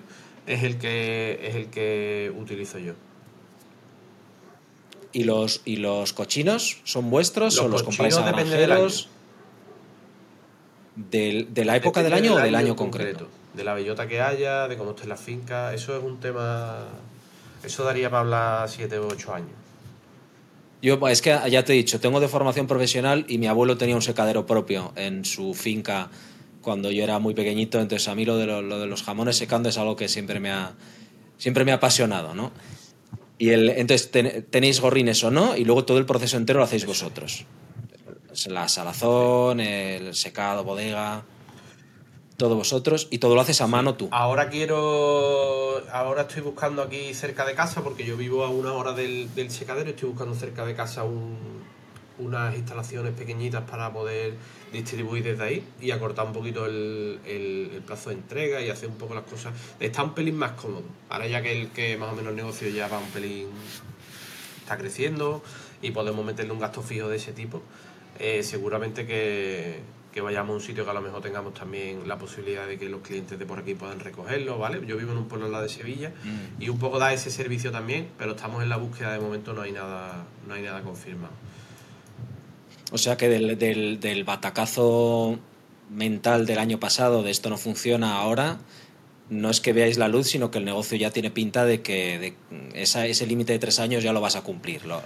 es el que es el que utilizo yo. ¿Y los, ¿Y los cochinos son vuestros Los o los compráis a cochinos depende del granjeros? Del- ¿De la época del año o del año concreto? De la bellota que haya, de cómo esté la finca. Eso es un tema. Eso daría para hablar 7 o 8 años. Yo, es que ya te he dicho, tengo de formación profesional y mi abuelo tenía un secadero propio en su finca cuando yo era muy pequeñito, entonces a mí lo de, lo, lo de los jamones secando es algo que siempre me ha, siempre me ha apasionado, ¿no? Y el, entonces ten- tenéis gorrines o no y luego todo el proceso entero lo hacéis vosotros. La salazón, el secado, bodega, todo vosotros y todo lo haces a mano tú. Ahora quiero. Ahora estoy buscando aquí cerca de casa, porque yo vivo a una hora del, del secadero. Estoy buscando cerca de casa un- unas instalaciones pequeñitas para poder distribuir desde ahí y acortar un poquito el, el- el plazo de entrega y hacer un poco las cosas. Está un pelín más cómodo. Ahora ya que el que más o menos el negocio ya va un pelín. está creciendo y podemos meterle un gasto fijo de ese tipo, eh, seguramente que, que vayamos a un sitio que a lo mejor tengamos también la posibilidad de que los clientes de por aquí puedan recogerlo, ¿vale? Yo vivo en un pueblo al lado de Sevilla Mm. y un poco da ese servicio también, pero estamos en la búsqueda de momento, no hay nada, no hay nada confirmado. O sea que del, del, del batacazo mental del año pasado, de esto no funciona ahora, no es que veáis la luz, sino que el negocio ya tiene pinta de que de esa, ese límite de tres años ya lo vas a cumplir, lo,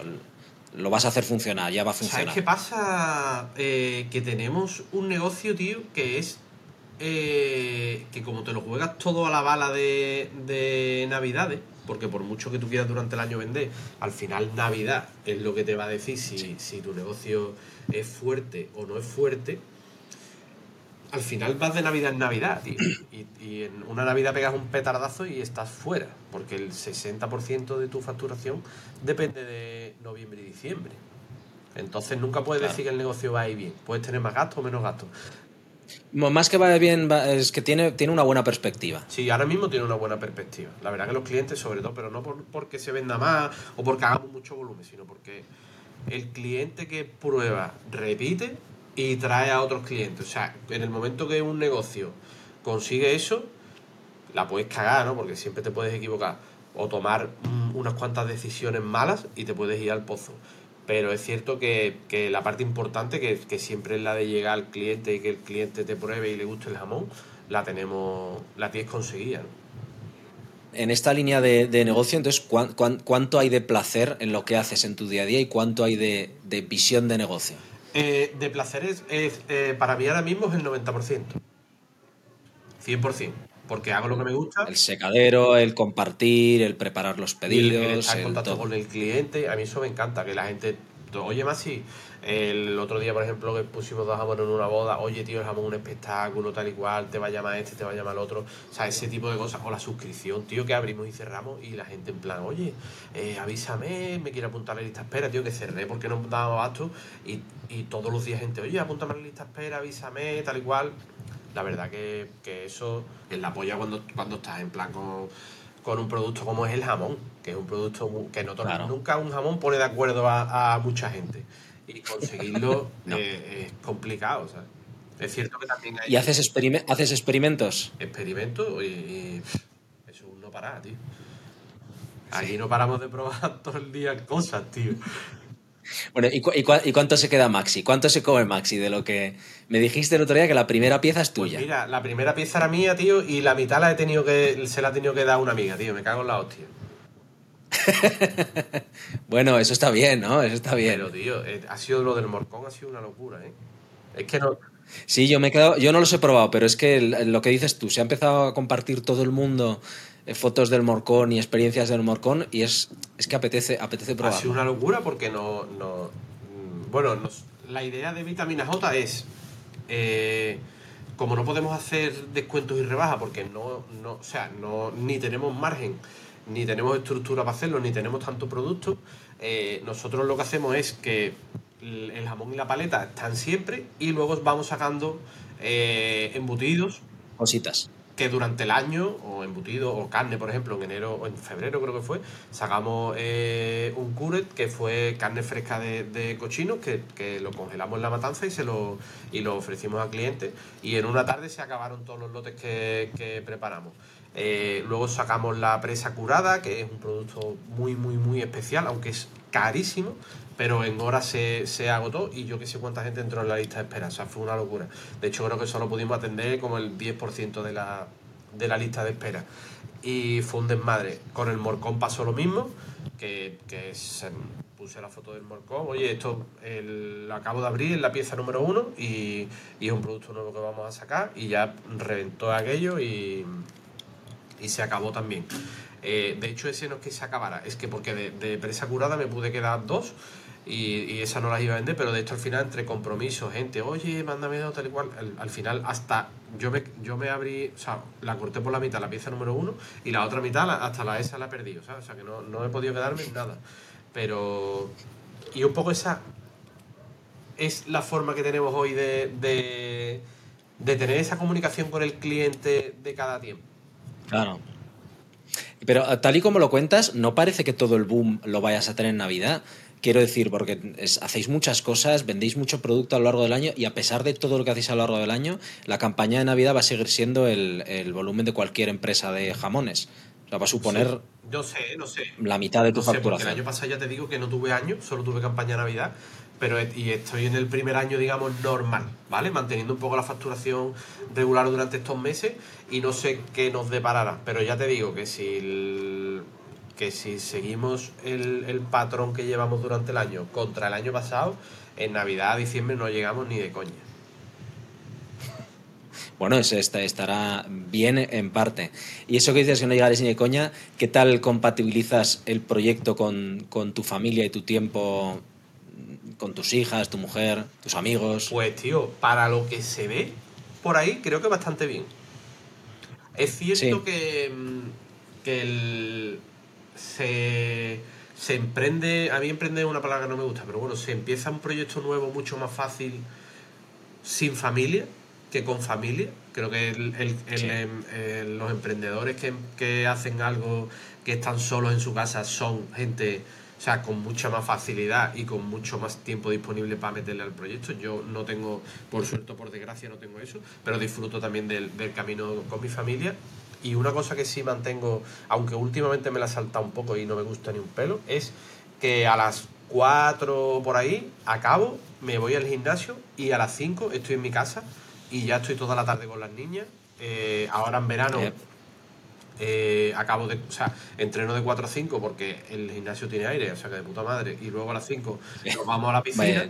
lo, vas a hacer funcionar, ya va a funcionar. ¿Sabes qué pasa? Eh, que tenemos un negocio, tío, que es eh, que como te lo juegas todo a la bala de, de Navidades, porque por mucho que tú quieras durante el año vender, al final Navidad es lo que te va a decir si, Sí. si tu negocio es fuerte o no es fuerte. Al final vas de Navidad en Navidad, tío. Y, y en una Navidad pegas un petardazo y estás fuera, porque el 60% de tu facturación depende de noviembre y diciembre. Entonces nunca puedes Claro. decir que el negocio va a ir bien. Puedes tener más gastos o menos gastos. Mo- Más que vaya bien, va- es que tiene, tiene una buena perspectiva. Sí, ahora mismo tiene una buena perspectiva. La verdad que los clientes, sobre todo, pero no por, porque se venda más o porque hagamos mucho volumen, sino porque el cliente que prueba repite y trae a otros clientes. O sea, en el momento que un negocio consigue eso, la puedes cagar, ¿no? Porque siempre te puedes equivocar o tomar mm, unas cuantas decisiones malas y te puedes ir al pozo. Pero es cierto que, que la parte importante, que, que siempre es la de llegar al cliente y que el cliente te pruebe y le guste el jamón, la tenemos, la tienes conseguida, ¿no? En esta línea de, de negocio, entonces, ¿cuán- cuán- ¿cuánto hay de placer en lo que haces en tu día a día y cuánto hay de, de visión de negocio? Eh, de placeres, es, eh, para mí ahora mismo es el 90%. 100%. Porque hago lo que me gusta. El secadero, el compartir, el preparar los Y el- el pedidos, estar en el contacto todo. con el cliente, a mí eso me encanta, que la gente, oye más si el otro día, por ejemplo, que pusimos dos jamones en una boda, oye tío, el jamón es un espectáculo, tal y cual, te va a llamar este, te va a llamar el otro, o sea, ese tipo de cosas, o la suscripción, tío, que abrimos y cerramos y la gente en plan, oye, eh, avísame, me quiero apuntar a la lista espera, tío, que cerré porque no daba abasto y, y todos los días gente, oye, apúntame a la lista espera, avísame, tal y cual. La verdad que, que eso es la polla cuando, cuando estás en plan con, con un producto como es el jamón, que es un producto que no Claro. nunca un jamón pone de acuerdo a, a mucha gente. Y conseguirlo (laughs) No. eh, es complicado, ¿sabes? Es cierto que también hay ¿Y haces, experime- haces experimentos? experimentos y, eso es un no parar, tío. Aquí no paramos de probar (laughs) todo el día cosas, tío. Bueno, ¿y, cu- y cua- y cuánto se queda Maxi? ¿Cuánto se come Maxi de lo que me dijiste el otro día que la primera pieza es Pues tuya? mira, la primera pieza era mía, tío, y la mitad la he tenido que, se la ha tenido que dar a una amiga, tío. Me cago en la hostia. (laughs) Bueno, eso está bien, ¿no? Eso está bien. Pero, tío, eh, ha sido lo del morcón, ha sido una locura, ¿eh? Es que no. Sí, yo me he quedado, yo no los he probado, pero es que lo que dices tú, se ha empezado a compartir todo el mundo eh, fotos del morcón y experiencias del morcón y es, es que apetece, apetece Ha sido una locura porque no. no mm, bueno, nos- la idea de Vitamina J es. eh, como no podemos hacer descuentos y rebajas porque no, no, o sea, no, ni tenemos margen, ni tenemos estructura para hacerlo, ni tenemos tanto producto, eh, nosotros lo que hacemos es que el jamón y la paleta están siempre y luego vamos sacando eh, embutidos Cositas. que durante el año, o embutido, o carne, por ejemplo, en enero o en febrero creo que fue, sacamos eh, un curet que fue carne fresca de, de cochinos, que, que lo congelamos en la matanza y se lo, y lo ofrecimos a clientes. Y en una tarde se acabaron todos los lotes que, que preparamos. Eh, luego sacamos la presa curada, que es un producto muy, muy, muy especial, aunque es carísimo, pero en horas se, se agotó y yo que sé cuánta gente entró en la lista de espera. O sea, fue una locura. De hecho, creo que solo pudimos atender como el 10% de la, de la lista de espera. Y fue un desmadre. Con el morcón pasó lo mismo, que, que se- puse la foto del morcón. Oye, esto el- lo acabo de abrir, es la pieza número uno y, y es un producto nuevo que vamos a sacar y ya reventó aquello y, y se acabó también. Eh, de hecho, ese no es que se acabara, es que porque de, de presa curada me pude quedar dos y, y esa no las iba a vender, pero de esto al final, entre compromisos, gente, oye, mándame dos, tal y cual, al, al final hasta yo me, yo me abrí, o sea, la corté por la mitad, la pieza número uno, y la otra mitad, hasta la esa la he perdido, ¿sabes? O sea, que no, no he podido quedarme en nada. Pero, y un poco esa es la forma que tenemos hoy de, de tener esa comunicación con el cliente de cada tiempo. Claro. Pero eh, tal y como lo cuentas, no parece que todo el boom lo vayas a tener en Navidad. Quiero decir, porque es- hacéis muchas cosas, vendéis mucho producto a lo largo del año y a pesar de todo lo que hacéis a lo largo del año, la campaña de Navidad va a seguir siendo el, el volumen de cualquier empresa de jamones. O sea, va a suponer Sí. No sé, no sé. la mitad de tu No sé, porque el facturación. año pasado ya te digo que no tuve año, solo tuve campaña de Navidad. Pero y estoy en el primer año, digamos, normal, ¿vale? Manteniendo un poco la facturación regular durante estos meses y no sé qué nos deparará, pero ya te digo que si, que si seguimos el, patrón que llevamos durante el año contra el año pasado, en Navidad, diciembre no llegamos ni de coña. Bueno, estará bien en parte. Y eso que dices que no llegaréis ni de coña, ¿qué tal compatibilizas el proyecto con, con tu familia y tu tiempo con tus hijas, tu mujer, tus amigos? Pues tío, para lo que se ve por ahí, creo que bastante bien. Es cierto que, mm, que el, se, se emprende, a mí emprende es una palabra que no me gusta, pero bueno, se empieza un proyecto nuevo mucho más fácil sin familia que con familia. Creo que el, em, los emprendedores que, que hacen algo que están solos en su casa son gente o sea, con mucha más facilidad y con mucho más tiempo disponible para meterle al proyecto. Yo no tengo, por suerte por desgracia, no tengo eso, pero disfruto también del, camino con mi familia. Y una cosa que sí mantengo, aunque últimamente me la salta un poco y no me gusta ni un pelo, es que a las 4 por ahí acabo, me voy al gimnasio y a las 5 estoy en mi casa y ya estoy toda la tarde con las niñas. Eh, ahora en verano eh, acabo de, o sea, entreno de 4 a 5 porque el gimnasio tiene aire, o sea que de puta madre, y luego a las 5 nos vamos a la piscina.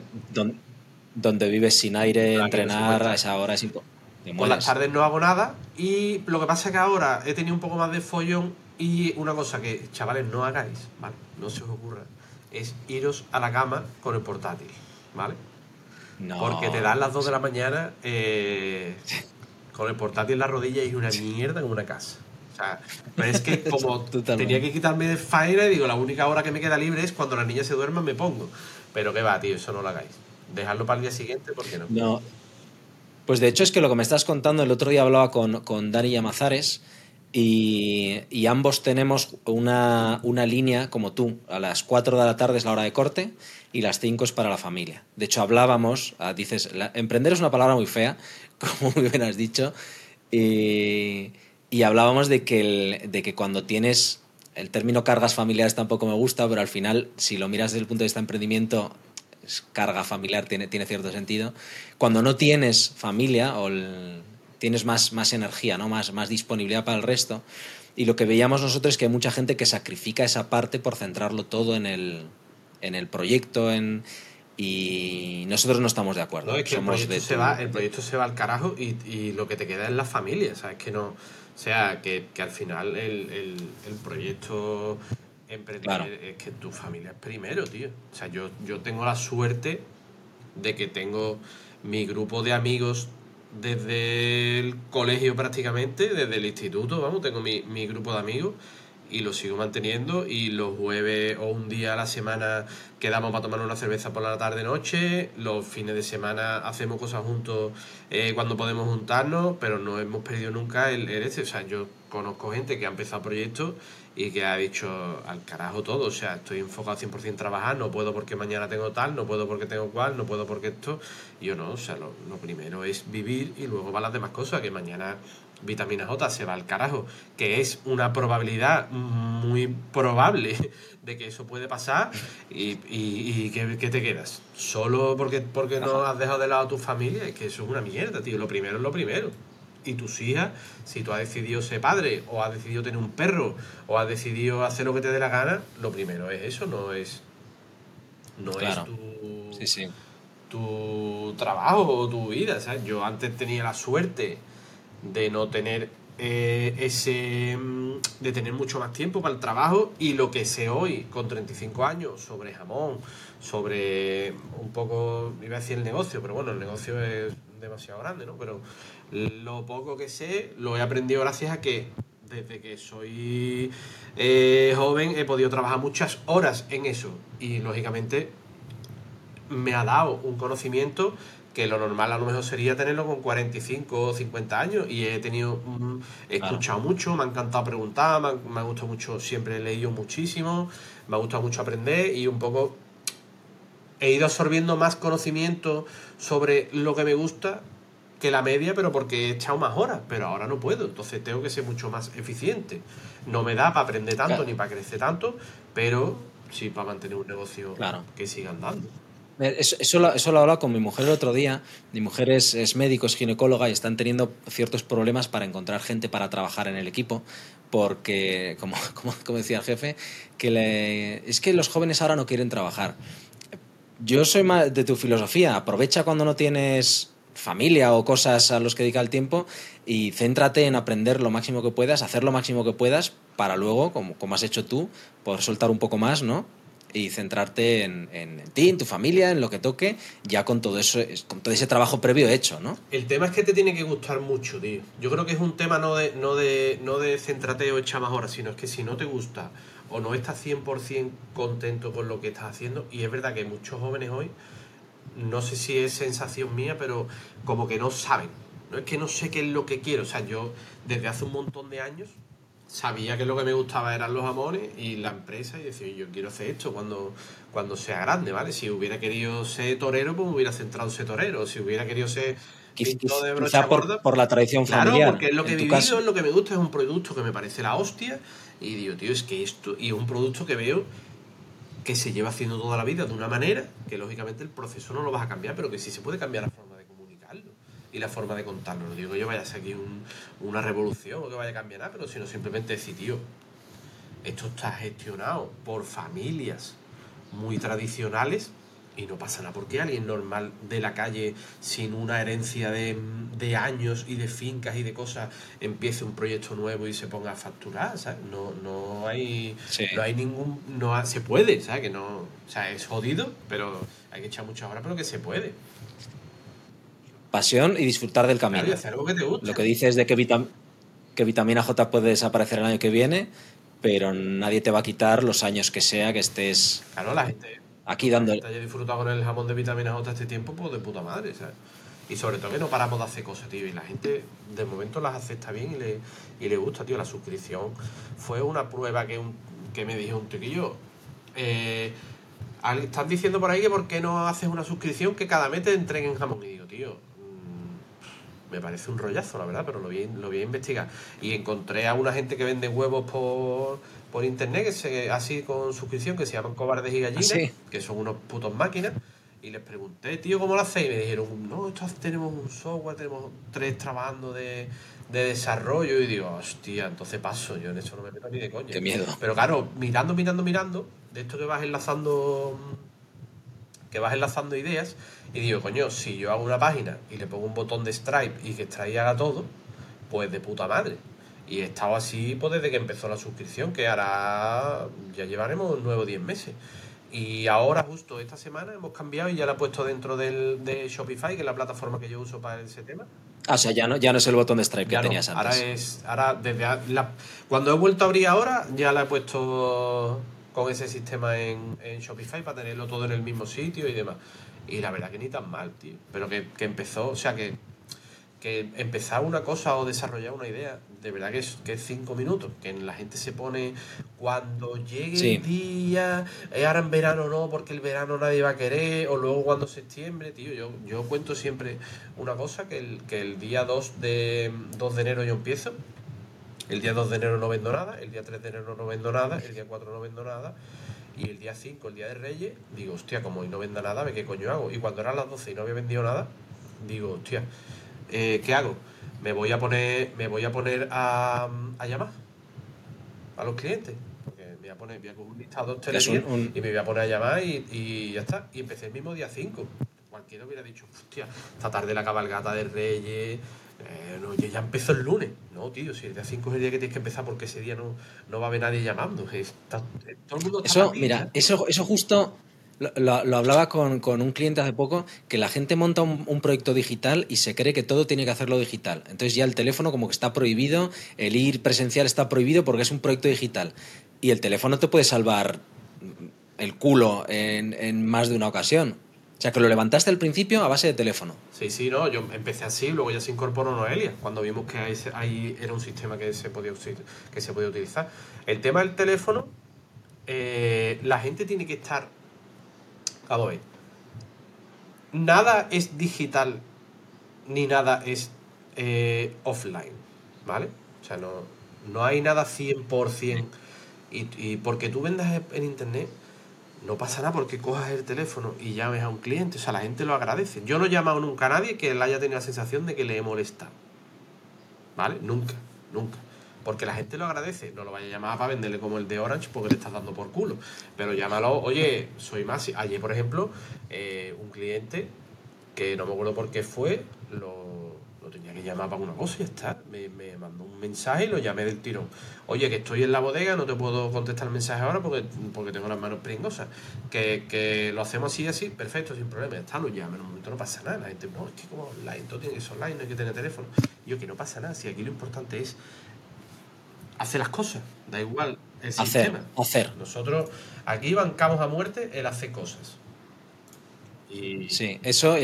donde, vives sin aire, entrenar a esa hora es importante. Por las tardes no hago nada y lo que pasa es que ahora he tenido un poco más de follón y una cosa que, chavales, no hagáis, ¿vale? No se os ocurra, es iros a la cama con el portátil, ¿vale? No. Porque te dan las 2 de la mañana eh, con el portátil en la rodilla y es una mierda como una casa pero es que (laughs) como tenía que quitarme de faena, y digo, la única hora que me queda libre es cuando la niña se duerma me pongo. Pero que va, tío, eso no lo hagáis. Dejadlo para el día siguiente, ¿por qué no? No. Pues de hecho es que lo que me estás contando, el otro día hablaba con, con Dani Yamazares y, y ambos tenemos una, una, línea como tú. A las 4 de la tarde es la hora de corte y las 5 es para la familia. De hecho, hablábamos, ah, dices, emprender es una palabra muy fea, (laughs) como muy bien has dicho, y y hablábamos de que, de que cuando tienes, el término cargas familiares tampoco me gusta, pero al final, si lo miras desde el punto de vista de emprendimiento, carga familiar tiene, tiene cierto sentido. Cuando no tienes familia o tienes más, más energía, ¿no? más, más disponibilidad para el resto, y lo que veíamos nosotros es que hay mucha gente que sacrifica esa parte por centrarlo todo en el, en el proyecto, en, y nosotros no estamos de acuerdo. el, proyecto se va, el proyecto se va al carajo y, y, lo que te queda es la familia, ¿sabes? Que no, o sea, que, al final el, proyecto emprender es que tu familia es primero, tío. O sea, yo, yo tengo la suerte de que tengo mi grupo de amigos desde el colegio prácticamente, desde el instituto, vamos, tengo mi, mi grupo de amigos y lo sigo manteniendo y los jueves o un día a la semana quedamos para tomar una cerveza por la tarde noche, los fines de semana hacemos cosas juntos eh, cuando podemos juntarnos, pero no hemos perdido nunca el, el, este, o sea, yo conozco gente que ha empezado proyectos y que ha dicho al carajo todo, o sea, estoy enfocado 100% en trabajar, no puedo porque mañana tengo tal, no puedo porque tengo cual, no puedo porque esto, yo no, o sea, lo, lo primero es vivir y luego van las demás cosas, que mañana vitamina J se va al carajo, que es una probabilidad muy probable de que eso puede pasar y, y, ¿qué, te quedas? ¿Solo porque, porque no has dejado de lado a tu familia? Es que eso es una mierda, tío. Lo primero es lo primero. Y tus hijas, si tú has decidido ser padre o has decidido tener un perro o has decidido hacer lo que te dé la gana, lo primero es eso, no es, no es tu, tu trabajo o tu vida. ¿sabes? Yo antes tenía la suerte de no tener eh, ese mm, de tener mucho más tiempo para el trabajo y lo que sé hoy con 35 años sobre jamón, sobre un poco, iba a decir el negocio, pero bueno, el negocio es demasiado grande, ¿no? Pero lo poco que sé lo he aprendido gracias a que desde que soy eh, joven he podido trabajar muchas horas en eso y lógicamente me ha dado un conocimiento que lo normal a lo mejor sería tenerlo con 45 o 50 años y he tenido he escuchado mucho, me ha encantado preguntar, me ha, gustado mucho, siempre he leído muchísimo, me ha gustado mucho aprender y un poco he ido absorbiendo más conocimiento sobre lo que me gusta que la media, pero porque he echado más horas, pero ahora no puedo, entonces tengo que ser mucho más eficiente. No me da para aprender tanto ni para crecer tanto, pero sí para mantener un negocio que siga andando. Eso, lo, eso, lo, he hablado con mi mujer el otro día. Mi mujer es, médico, es ginecóloga y están teniendo ciertos problemas para encontrar gente para trabajar en el equipo. Porque, (laughs) como decía el jefe, que le, es que los jóvenes ahora no quieren trabajar. Yo soy más de tu filosofía. Aprovecha cuando no tienes familia o cosas a los que dedica el tiempo y céntrate en aprender lo máximo que puedas, hacer lo máximo que puedas para luego, como, como has hecho tú, poder soltar un poco más, ¿no? Y centrarte en, en, ti, en tu familia, en lo que toque, ya con todo eso, con todo ese trabajo previo hecho, ¿no? El tema es que te tiene que gustar mucho, tío. Yo creo que es un tema no de, no de, no de céntrate o echa más horas, sino es que si no te gusta o no estás 100% contento con lo que estás haciendo, y es verdad que muchos jóvenes hoy, no sé si es sensación mía, pero como que no saben. No es que no sé qué es lo que quiero. O sea, yo desde hace un montón de años sabía que lo que me gustaba eran los jamones y la empresa y decía, yo quiero hacer esto cuando, cuando sea grande, ¿vale? Si hubiera querido ser torero, pues me hubiera centrado en ser torero. Si hubiera querido ser pintor de brocha por, por la tradición familiar. Claro, porque es lo que he vivido, es lo que me gusta, es un producto que me parece la hostia y digo, tío, es que esto, y es un producto que veo que se lleva haciendo toda la vida de una manera que lógicamente el proceso no lo vas a cambiar, pero que sí se puede cambiar la forma y la forma de contarlo. No digo que yo vaya a ser aquí una revolución o que vaya a cambiar nada, pero sino simplemente decir, tío, esto está gestionado por familias muy tradicionales y no pasa nada porque alguien normal de la calle sin una herencia de, de, años y de fincas y de cosas empiece un proyecto nuevo y se ponga a facturar ¿sabes? no, no hay no hay ningún no se puede ¿sabes? que no o sea es jodido pero hay que echar muchas horas pero que se puede pasión y disfrutar del camino. algo que te gusta. Lo que dices de que, que vitamina J puede desaparecer el año que viene, pero nadie te va a quitar los años que sea que estés claro, la gente, aquí dando... La haya disfrutado con el jamón de vitamina J este tiempo, pues de puta madre, ¿sabes? Y sobre todo que no paramos de hacer cosas, tío. Y la gente de momento las acepta bien y le, y le gusta, tío. La suscripción fue una prueba que, un, que me dijo un tío eh, están diciendo por ahí que por qué no haces una suscripción que cada mes te entreguen jamón. Y digo, tío, me parece un rollazo, la verdad, pero lo voy, lo voy a investigar. Y encontré a una gente que vende huevos por, por internet, que se, así con suscripción, que se llaman Cobardes y Gallinas, ¿Ah, que son unos putos máquinas. Y les pregunté, tío, ¿cómo lo hacéis? Y me dijeron, no, esto tenemos un software, tenemos tres trabajando de, de desarrollo. Y digo, hostia, entonces paso, yo en eso no me meto ni de coña. Qué miedo. Pero claro, mirando, mirando, mirando, de esto que vas enlazando que vas enlazando ideas y digo, coño, si yo hago una página y le pongo un botón de Stripe y que Stripe haga todo, pues de puta madre. Y he estado así pues desde que empezó la suscripción, que ahora ya llevaremos nueve o diez meses. Y ahora, justo esta semana, hemos cambiado y ya la he puesto dentro del, de Shopify, que es la plataforma que yo uso para ese tema. Ah, o sea, ya no, ya no es el botón de Stripe que tenías antes. Ahora es. Ahora, desde cuando he vuelto a abrir ahora, ya la he puesto con ese sistema en, en, Shopify para tenerlo todo en el mismo sitio y demás. Y la verdad que ni tan mal, tío. Pero que, empezó, o sea, que, que empezar una cosa o desarrollar una idea, de verdad que es, que es cinco minutos. Que la gente se pone cuando llegue el día, eh, ahora en verano no, porque el verano nadie va a querer, o luego cuando septiembre, tío. Yo, yo cuento siempre una cosa, que el, que el día 2 de, 2 de enero yo empiezo el día 2 de enero no vendo nada, el día 3 de enero no vendo nada, el día 4 no vendo nada. Y el día 5, el día de Reyes, digo, hostia, como hoy no venda nada, ¿qué coño hago? Y cuando eran las 12 y no había vendido nada, digo, hostia, eh, ¿qué hago? Me voy a poner, me voy a, poner a, llamar a los clientes. Porque me voy a poner, voy a coger un listado de y me voy a poner a llamar y, y ya está. Y empecé el mismo día 5. Cualquiera hubiera dicho, hostia, esta tarde la cabalgata de Reyes, eh, no, ya empezó el lunes. No, tío, si el día 5 es el día que tienes que empezar porque ese día no, no va a haber nadie llamando. todo el mundo eso, mira, eso, eso justo lo, hablaba con, un cliente hace poco, que la gente monta un, proyecto digital y se cree que todo tiene que hacerlo digital. Entonces ya el teléfono como que está prohibido, el ir presencial está prohibido porque es un proyecto digital. Y el teléfono te puede salvar el culo en, en más de una ocasión. O sea, que lo levantaste al principio a base de teléfono. Sí, sí, no, yo empecé así, luego ya se incorporó Noelia, cuando vimos que ahí, era un sistema que se podía, que se podía utilizar. El tema del teléfono, eh, la gente tiene que estar... A ver, nada es digital ni nada es eh, offline, ¿vale? O sea, no, no hay nada 100%. Y, y porque tú vendas en internet, no pasa nada porque cojas el teléfono y llames a un cliente. O sea, la gente lo agradece. Yo no he llamado nunca a nadie que le haya tenido la sensación de que le he molestado. ¿Vale? Nunca, nunca. Porque la gente lo agradece. No lo vaya a llamar para venderle como el de Orange porque le estás dando por culo. Pero llámalo, oye, soy más. Ayer, por ejemplo, eh, un cliente que no me acuerdo por qué fue, lo, tenía que llamar para una cosa y ya está. Me, me mandó un mensaje y lo llamé del tirón. Oye, que estoy en la bodega, no te puedo contestar el mensaje ahora porque, porque tengo las manos pringosas. Que, que lo hacemos así, así, perfecto, sin problema. Ya está, lo llamo. En un momento no pasa nada. La gente, no, es que como online, todo tiene que ser online, no hay que tener teléfono. Y yo, que no pasa nada. Si aquí lo importante es hacer las cosas. Da igual el Hacer, sistema. hacer. Nosotros aquí bancamos a muerte el hacer cosas. Sí, eso,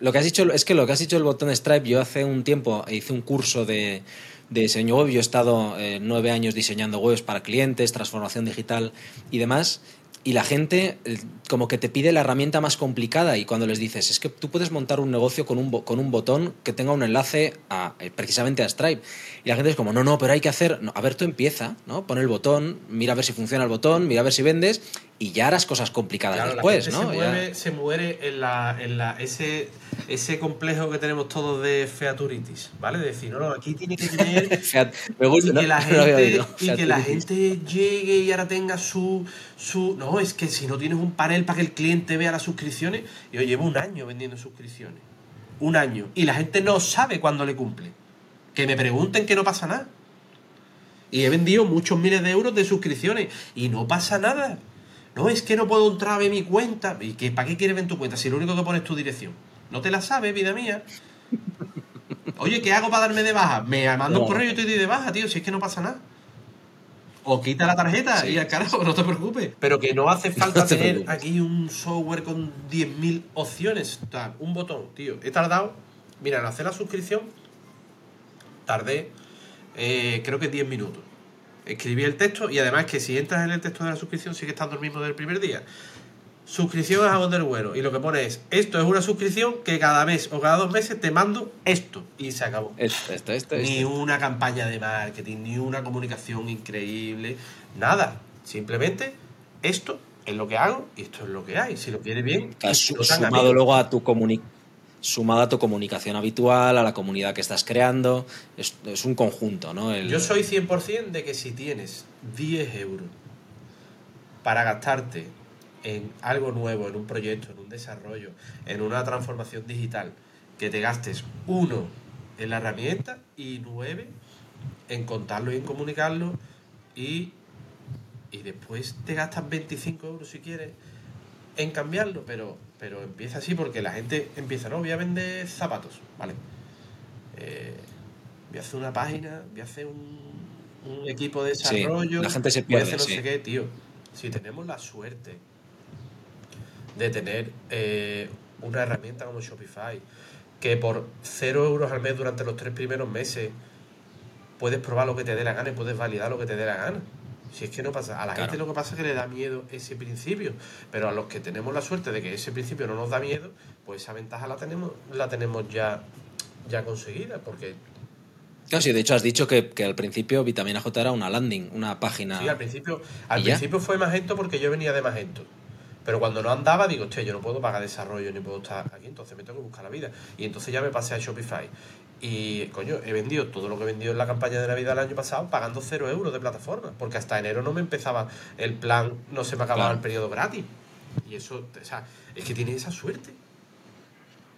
lo que has dicho, es que lo que has dicho el botón Stripe, yo hace un tiempo hice un curso de, de diseño web, yo he estado eh, nueve años diseñando webs para clientes, transformación digital y demás, y la gente como que te pide la herramienta más complicada y cuando les dices, es que tú puedes montar un negocio con un, con un botón que tenga un enlace a, eh, precisamente a Stripe, y la gente es como, no, no, pero hay que hacer, no, a ver, tú empieza, ¿no? Pon el botón, mira a ver si funciona el botón, mira a ver si vendes, y ya harás cosas complicadas Claro, después, la gente ¿no? se, Ya- mueve, se muere en, la, en la, ese, ese complejo que tenemos todos de featuritis, ¿vale? De decir, no, no, aquí tiene que tener... (laughs) Me gusta, y que la (laughs) No gente, y que la gente llegue y ahora tenga su, su... No, es que si no tienes un panel para que el cliente vea las suscripciones... Yo llevo un año vendiendo suscripciones. Un año. Y la gente no sabe cuándo le cumple. Que me pregunten que no pasa nada. Y he vendido muchos miles de euros de suscripciones. Y no pasa nada. No, es que no puedo entrar a ver mi cuenta. ¿Y que, para qué quieres ver tu cuenta? Si lo único que pones es tu dirección. No te la sabes, vida mía. Oye, ¿qué hago para darme de baja? Me mando un No. correo y te doy de baja, tío, si es que no pasa nada. O quita la tarjeta Sí, y al carajo, no te preocupes. Pero que no hace (laughs) falta No te tener preocupes. aquí un software con 10.000 opciones. Tal, un botón, tío. He tardado, mira, en hacer la suscripción, tardé eh, creo que 10 minutos. Escribí el texto y además que si entras en el texto de la suscripción sigue estando el mismo del primer día. Suscripción a Wonderware. Y lo que pone es, esto es una suscripción que cada mes o cada dos meses te mando esto. Y se acabó. Esto, esto, esto, Ni una campaña de marketing, ni una comunicación increíble, nada. Simplemente esto es lo que hago y esto es lo que hay. Si lo quieres bien, tan sumado luego a tu comuni sumado a tu comunicación habitual, a la comunidad que estás creando, es, es un conjunto, ¿no? El- Yo soy 100% de que si tienes 10 euros para gastarte en algo nuevo, en un proyecto, en un desarrollo, en una transformación digital, que te gastes uno en la herramienta y nueve en contarlo y en comunicarlo y, y después te gastas 25 euros si quieres en cambiarlo, pero, pero empieza así porque la gente empieza, no, voy a vender zapatos, ¿vale? Eh, voy a hacer una página, voy a hacer un, un equipo de Sí, desarrollo, la gente se voy a pierde, hacer no sí. sé qué, tío. Si tenemos la suerte de tener eh, una herramienta como Shopify, que por 0 euros al mes durante los tres primeros meses puedes probar lo que te dé la gana y puedes validar lo que te dé la gana. Si es que no pasa, a la Claro. gente lo que pasa es que le da miedo ese principio, pero a los que tenemos la suerte de que ese principio no nos da miedo, pues esa ventaja la tenemos, la tenemos ya, ya conseguida, porque Claro, sí, de hecho has dicho que, que al principio Vitamina J era una landing, una página. Sí, al principio, al ¿Y ya? principio fue Magento porque yo venía de Magento. Pero cuando no andaba, digo, hostia, yo no puedo pagar desarrollo ni puedo estar aquí, entonces me tengo que buscar la vida. Y entonces ya me pasé a Shopify. Y, coño, he vendido todo lo que he vendido en la campaña de Navidad el año pasado pagando cero euros de plataforma. Porque hasta enero no me empezaba el plan, no se me acababa Claro. el periodo gratis. Y eso, o sea, es que tienes esa suerte.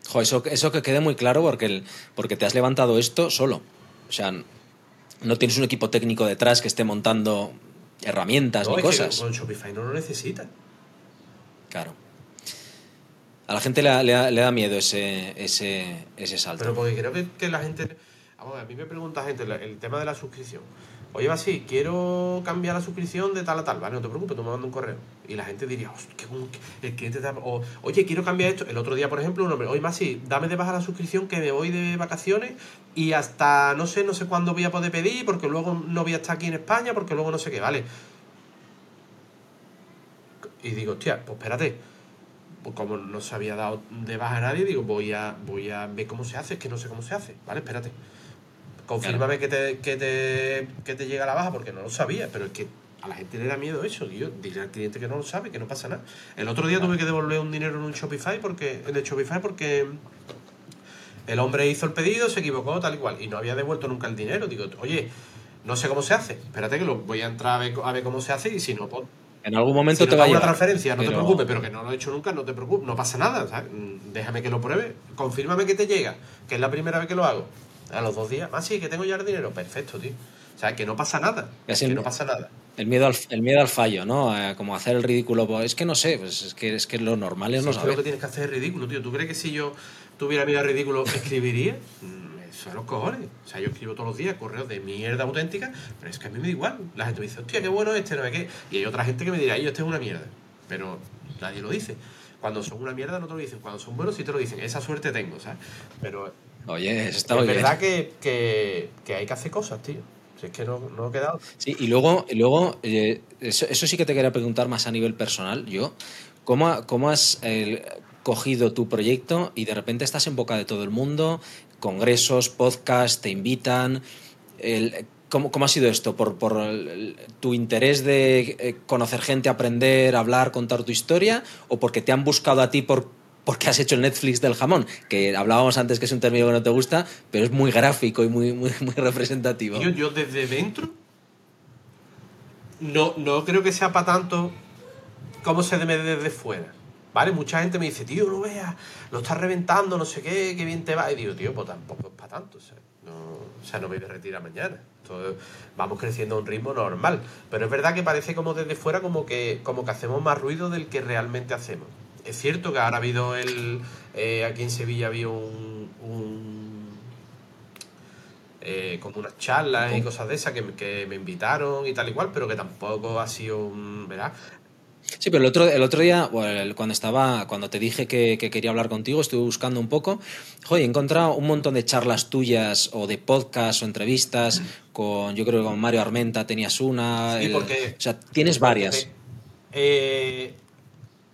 Jo, eso, eso que quede muy claro porque, el- porque te has levantado esto solo. O sea, no tienes un equipo técnico detrás que esté montando herramientas No, ni es que cosas. con Shopify no lo necesitas. Claro. A la gente le, le le da miedo ese, ese, ese salto. Pero porque creo que, que la gente. Vamos, a mí me pregunta gente el tema de la suscripción. Oye, va así, quiero cambiar la suscripción de tal a tal. Vale, no te preocupes, tú me mandas un correo. Y la gente diría, "Hostia, qué bon- el cliente te da- O, oye, quiero cambiar esto. El otro día, por ejemplo, un hombre, oye, más sí, dame de baja la suscripción que me voy de vacaciones y hasta no sé, no sé cuándo voy a poder pedir porque luego no voy a estar aquí en España porque luego no sé qué, vale. Y digo, hostia, pues espérate. Pues como no se había dado de baja a nadie, digo, voy a, voy a ver cómo se hace, es que no sé cómo se hace, ¿vale? Espérate. Confírmame que, te, que, te, que te llega la baja, porque no lo sabía, pero es que a la gente le da miedo eso, tío. Dile al cliente que no lo sabe, que no pasa nada. El otro día tuve que devolver un dinero en un Shopify porque, en el Shopify porque el hombre hizo el pedido, se equivocó, tal y cual, y no había devuelto nunca el dinero. Digo, oye, no sé cómo se hace. Espérate que lo voy a entrar a ver, a ver cómo se hace y si no, pues en algún momento si te va a una llegar, transferencia, no te preocupes, pero que no lo he hecho nunca, no te preocupes, no pasa nada, ¿sabes? Mm, Déjame que lo pruebe, confírmame que te llega, que es la primera vez que lo hago. A los dos días, ah, sí, que tengo ya el dinero, perfecto, tío. O sea, que no pasa nada, que no pasa nada. El miedo al, el miedo al fallo, ¿no? Eh, como hacer el ridículo. pues, Es que no sé, pues es que, es que lo normal es Si no que lo que saber. tienes que hacer es ridículo, tío. ¿Tú crees que si yo tuviera miedo al ridículo, escribiría? Es los cojones. O sea, yo escribo todos los días correos de mierda auténtica, pero es que a mí me da igual. La gente me dice, hostia, qué bueno este, no sé qué. Y hay otra gente que me dirá, yo, este es una mierda. Pero nadie lo dice. Cuando son una mierda no te lo dicen. Cuando son buenos sí te lo dicen. Esa suerte tengo, ¿sabes? Pero Oye, eso está es bien. verdad que, que, que hay que hacer cosas, tío. Si es que no, no he quedado. Sí, y luego, y luego eh, eso, eso sí que te quería preguntar más a nivel personal. Yo, ¿cómo, cómo has eh, cogido tu proyecto y de repente estás en boca de todo el mundo? Congresos, podcasts, te invitan. ¿cómo, cómo ha sido esto? ¿Por, por tu interés de eh, conocer gente, aprender, hablar, contar tu historia? ¿O porque te han buscado a ti por, porque has hecho el Netflix del jamón? Que hablábamos antes que es un término que no te gusta, pero es muy gráfico y muy, muy, (laughs) representativo. Tío, yo desde dentro no, no creo que sea para tanto como se ve desde fuera. ¿Vale? Mucha gente me dice, tío, no veas, lo estás reventando, no sé qué, qué bien te va. Y digo, tío, pues tampoco es para tanto. O sea, no, o sea, no me voy a retirar mañana. Entonces, vamos creciendo a un ritmo normal. Pero es verdad que parece como desde fuera como que, como que hacemos más ruido del que realmente hacemos. Es cierto que ahora ha habido el. eh, aquí en Sevilla había un. un eh, como unas charlas y cosas de esas que, que me invitaron y tal y cual, pero que tampoco ha sido un. ¿Verdad? Sí, pero el otro, el otro día, bueno, cuando estaba, cuando te dije que, que quería hablar contigo, estuve buscando un poco. Joder, he encontrado un montón de charlas tuyas o de podcasts o entrevistas con, yo creo que con Mario Armenta tenías una. Sí, el- porque- o sea, tienes varias. Eh,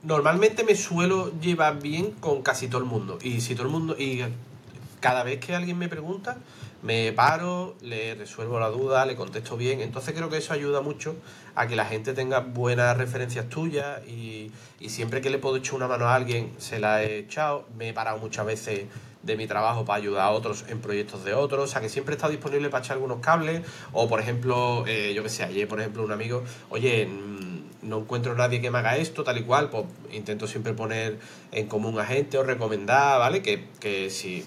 normalmente me suelo llevar bien con casi todo el mundo. Y si todo el mundo. Y cada vez que alguien me pregunta, me paro, le resuelvo la duda, le contesto bien. Entonces creo que eso ayuda mucho a que la gente tenga buenas referencias tuyas. Y, y siempre que le puedo echar una mano a alguien, se la he echado. Me he parado muchas veces de mi trabajo para ayudar a otros en proyectos de otros, o sea que siempre estado disponible para echar algunos cables, o por ejemplo, eh, yo que sé, ayer por ejemplo un amigo, oye, mm, no encuentro nadie que me haga esto, tal y cual, pues intento siempre poner en común a gente o recomendar, ¿vale? Que, que si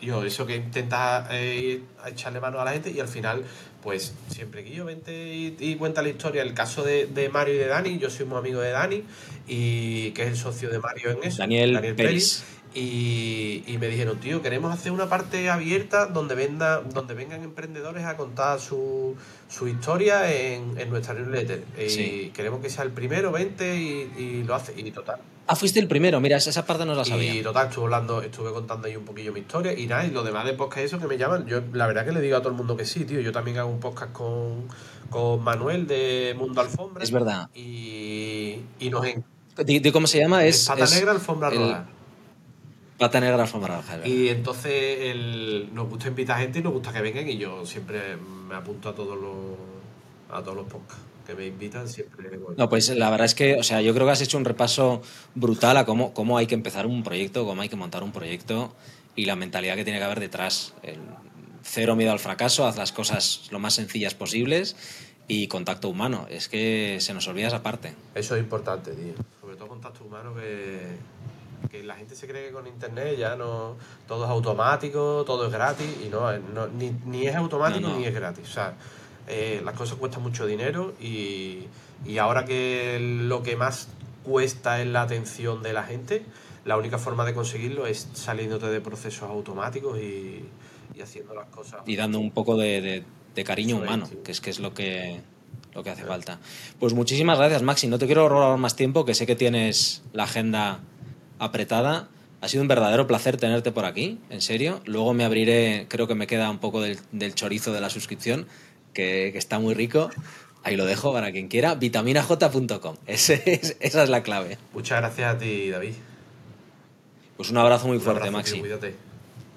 yo eso que intenta eh, echarle mano a la gente y al final pues siempre que yo vente y, y cuenta la historia. El caso de, de Mario y de Dani yo soy muy amigo de Dani y que es el socio de Mario en eso Daniel Peris. y, y me dijeron tío queremos hacer una parte abierta donde venda donde vengan emprendedores a contar su, su historia en, en nuestra newsletter y queremos que sea el primero vente y, y lo hace y total Ah, fuiste el primero, mira, esa parte no la sabía. y total, estuve hablando, estuve contando ahí un poquillo mi historia y nada, y lo demás de podcast eso que me llaman, yo la verdad que le digo a todo el mundo que sí, tío. Yo también hago un podcast con, con Manuel de Mundo Alfombra. Es verdad. Y, y nos Di- di ¿Cómo se llama? Es, Pata es Negra, Alfombra el- Roja. Pata Negra, alfombra roja. Y entonces el- nos gusta invitar gente y nos gusta que vengan y yo siempre me apunto a todos los a todos los podcasts que me invitan, siempre voy. No, pues la verdad es que, o sea, yo creo que has hecho un repaso brutal a cómo, cómo hay que empezar un proyecto, cómo hay que montar un proyecto y la mentalidad que tiene que haber detrás. El cero miedo al fracaso, haz las cosas lo más sencillas posibles y contacto humano. Es que se nos olvida esa parte. Eso es importante, tío. Sobre todo contacto humano que, que la gente se cree que con internet ya no todo es automático, todo es gratis y no, no- ni, ni es automático No, no. ni es gratis. O sea, eh, las cosas cuestan mucho dinero y, y ahora que lo que más cuesta es la atención de la gente, la única forma de conseguirlo es saliéndote de procesos automáticos y, y haciendo las cosas. y dando un poco de, de- de cariño humano, que es que es lo que, lo que hace falta. Pues muchísimas gracias, Maxi. No te quiero robar más tiempo, que sé que tienes la agenda apretada. Ha sido un verdadero placer tenerte por aquí, en serio. Luego me abriré, creo que me queda un poco del, del chorizo de la suscripción, que, que está muy rico. Ahí lo dejo para quien quiera. vitaminaj.com. (laughs) Es- esa es la clave. Muchas gracias a ti, David. Pues un abrazo muy Un fuerte, abrazo, Maxi. tío, cuídate.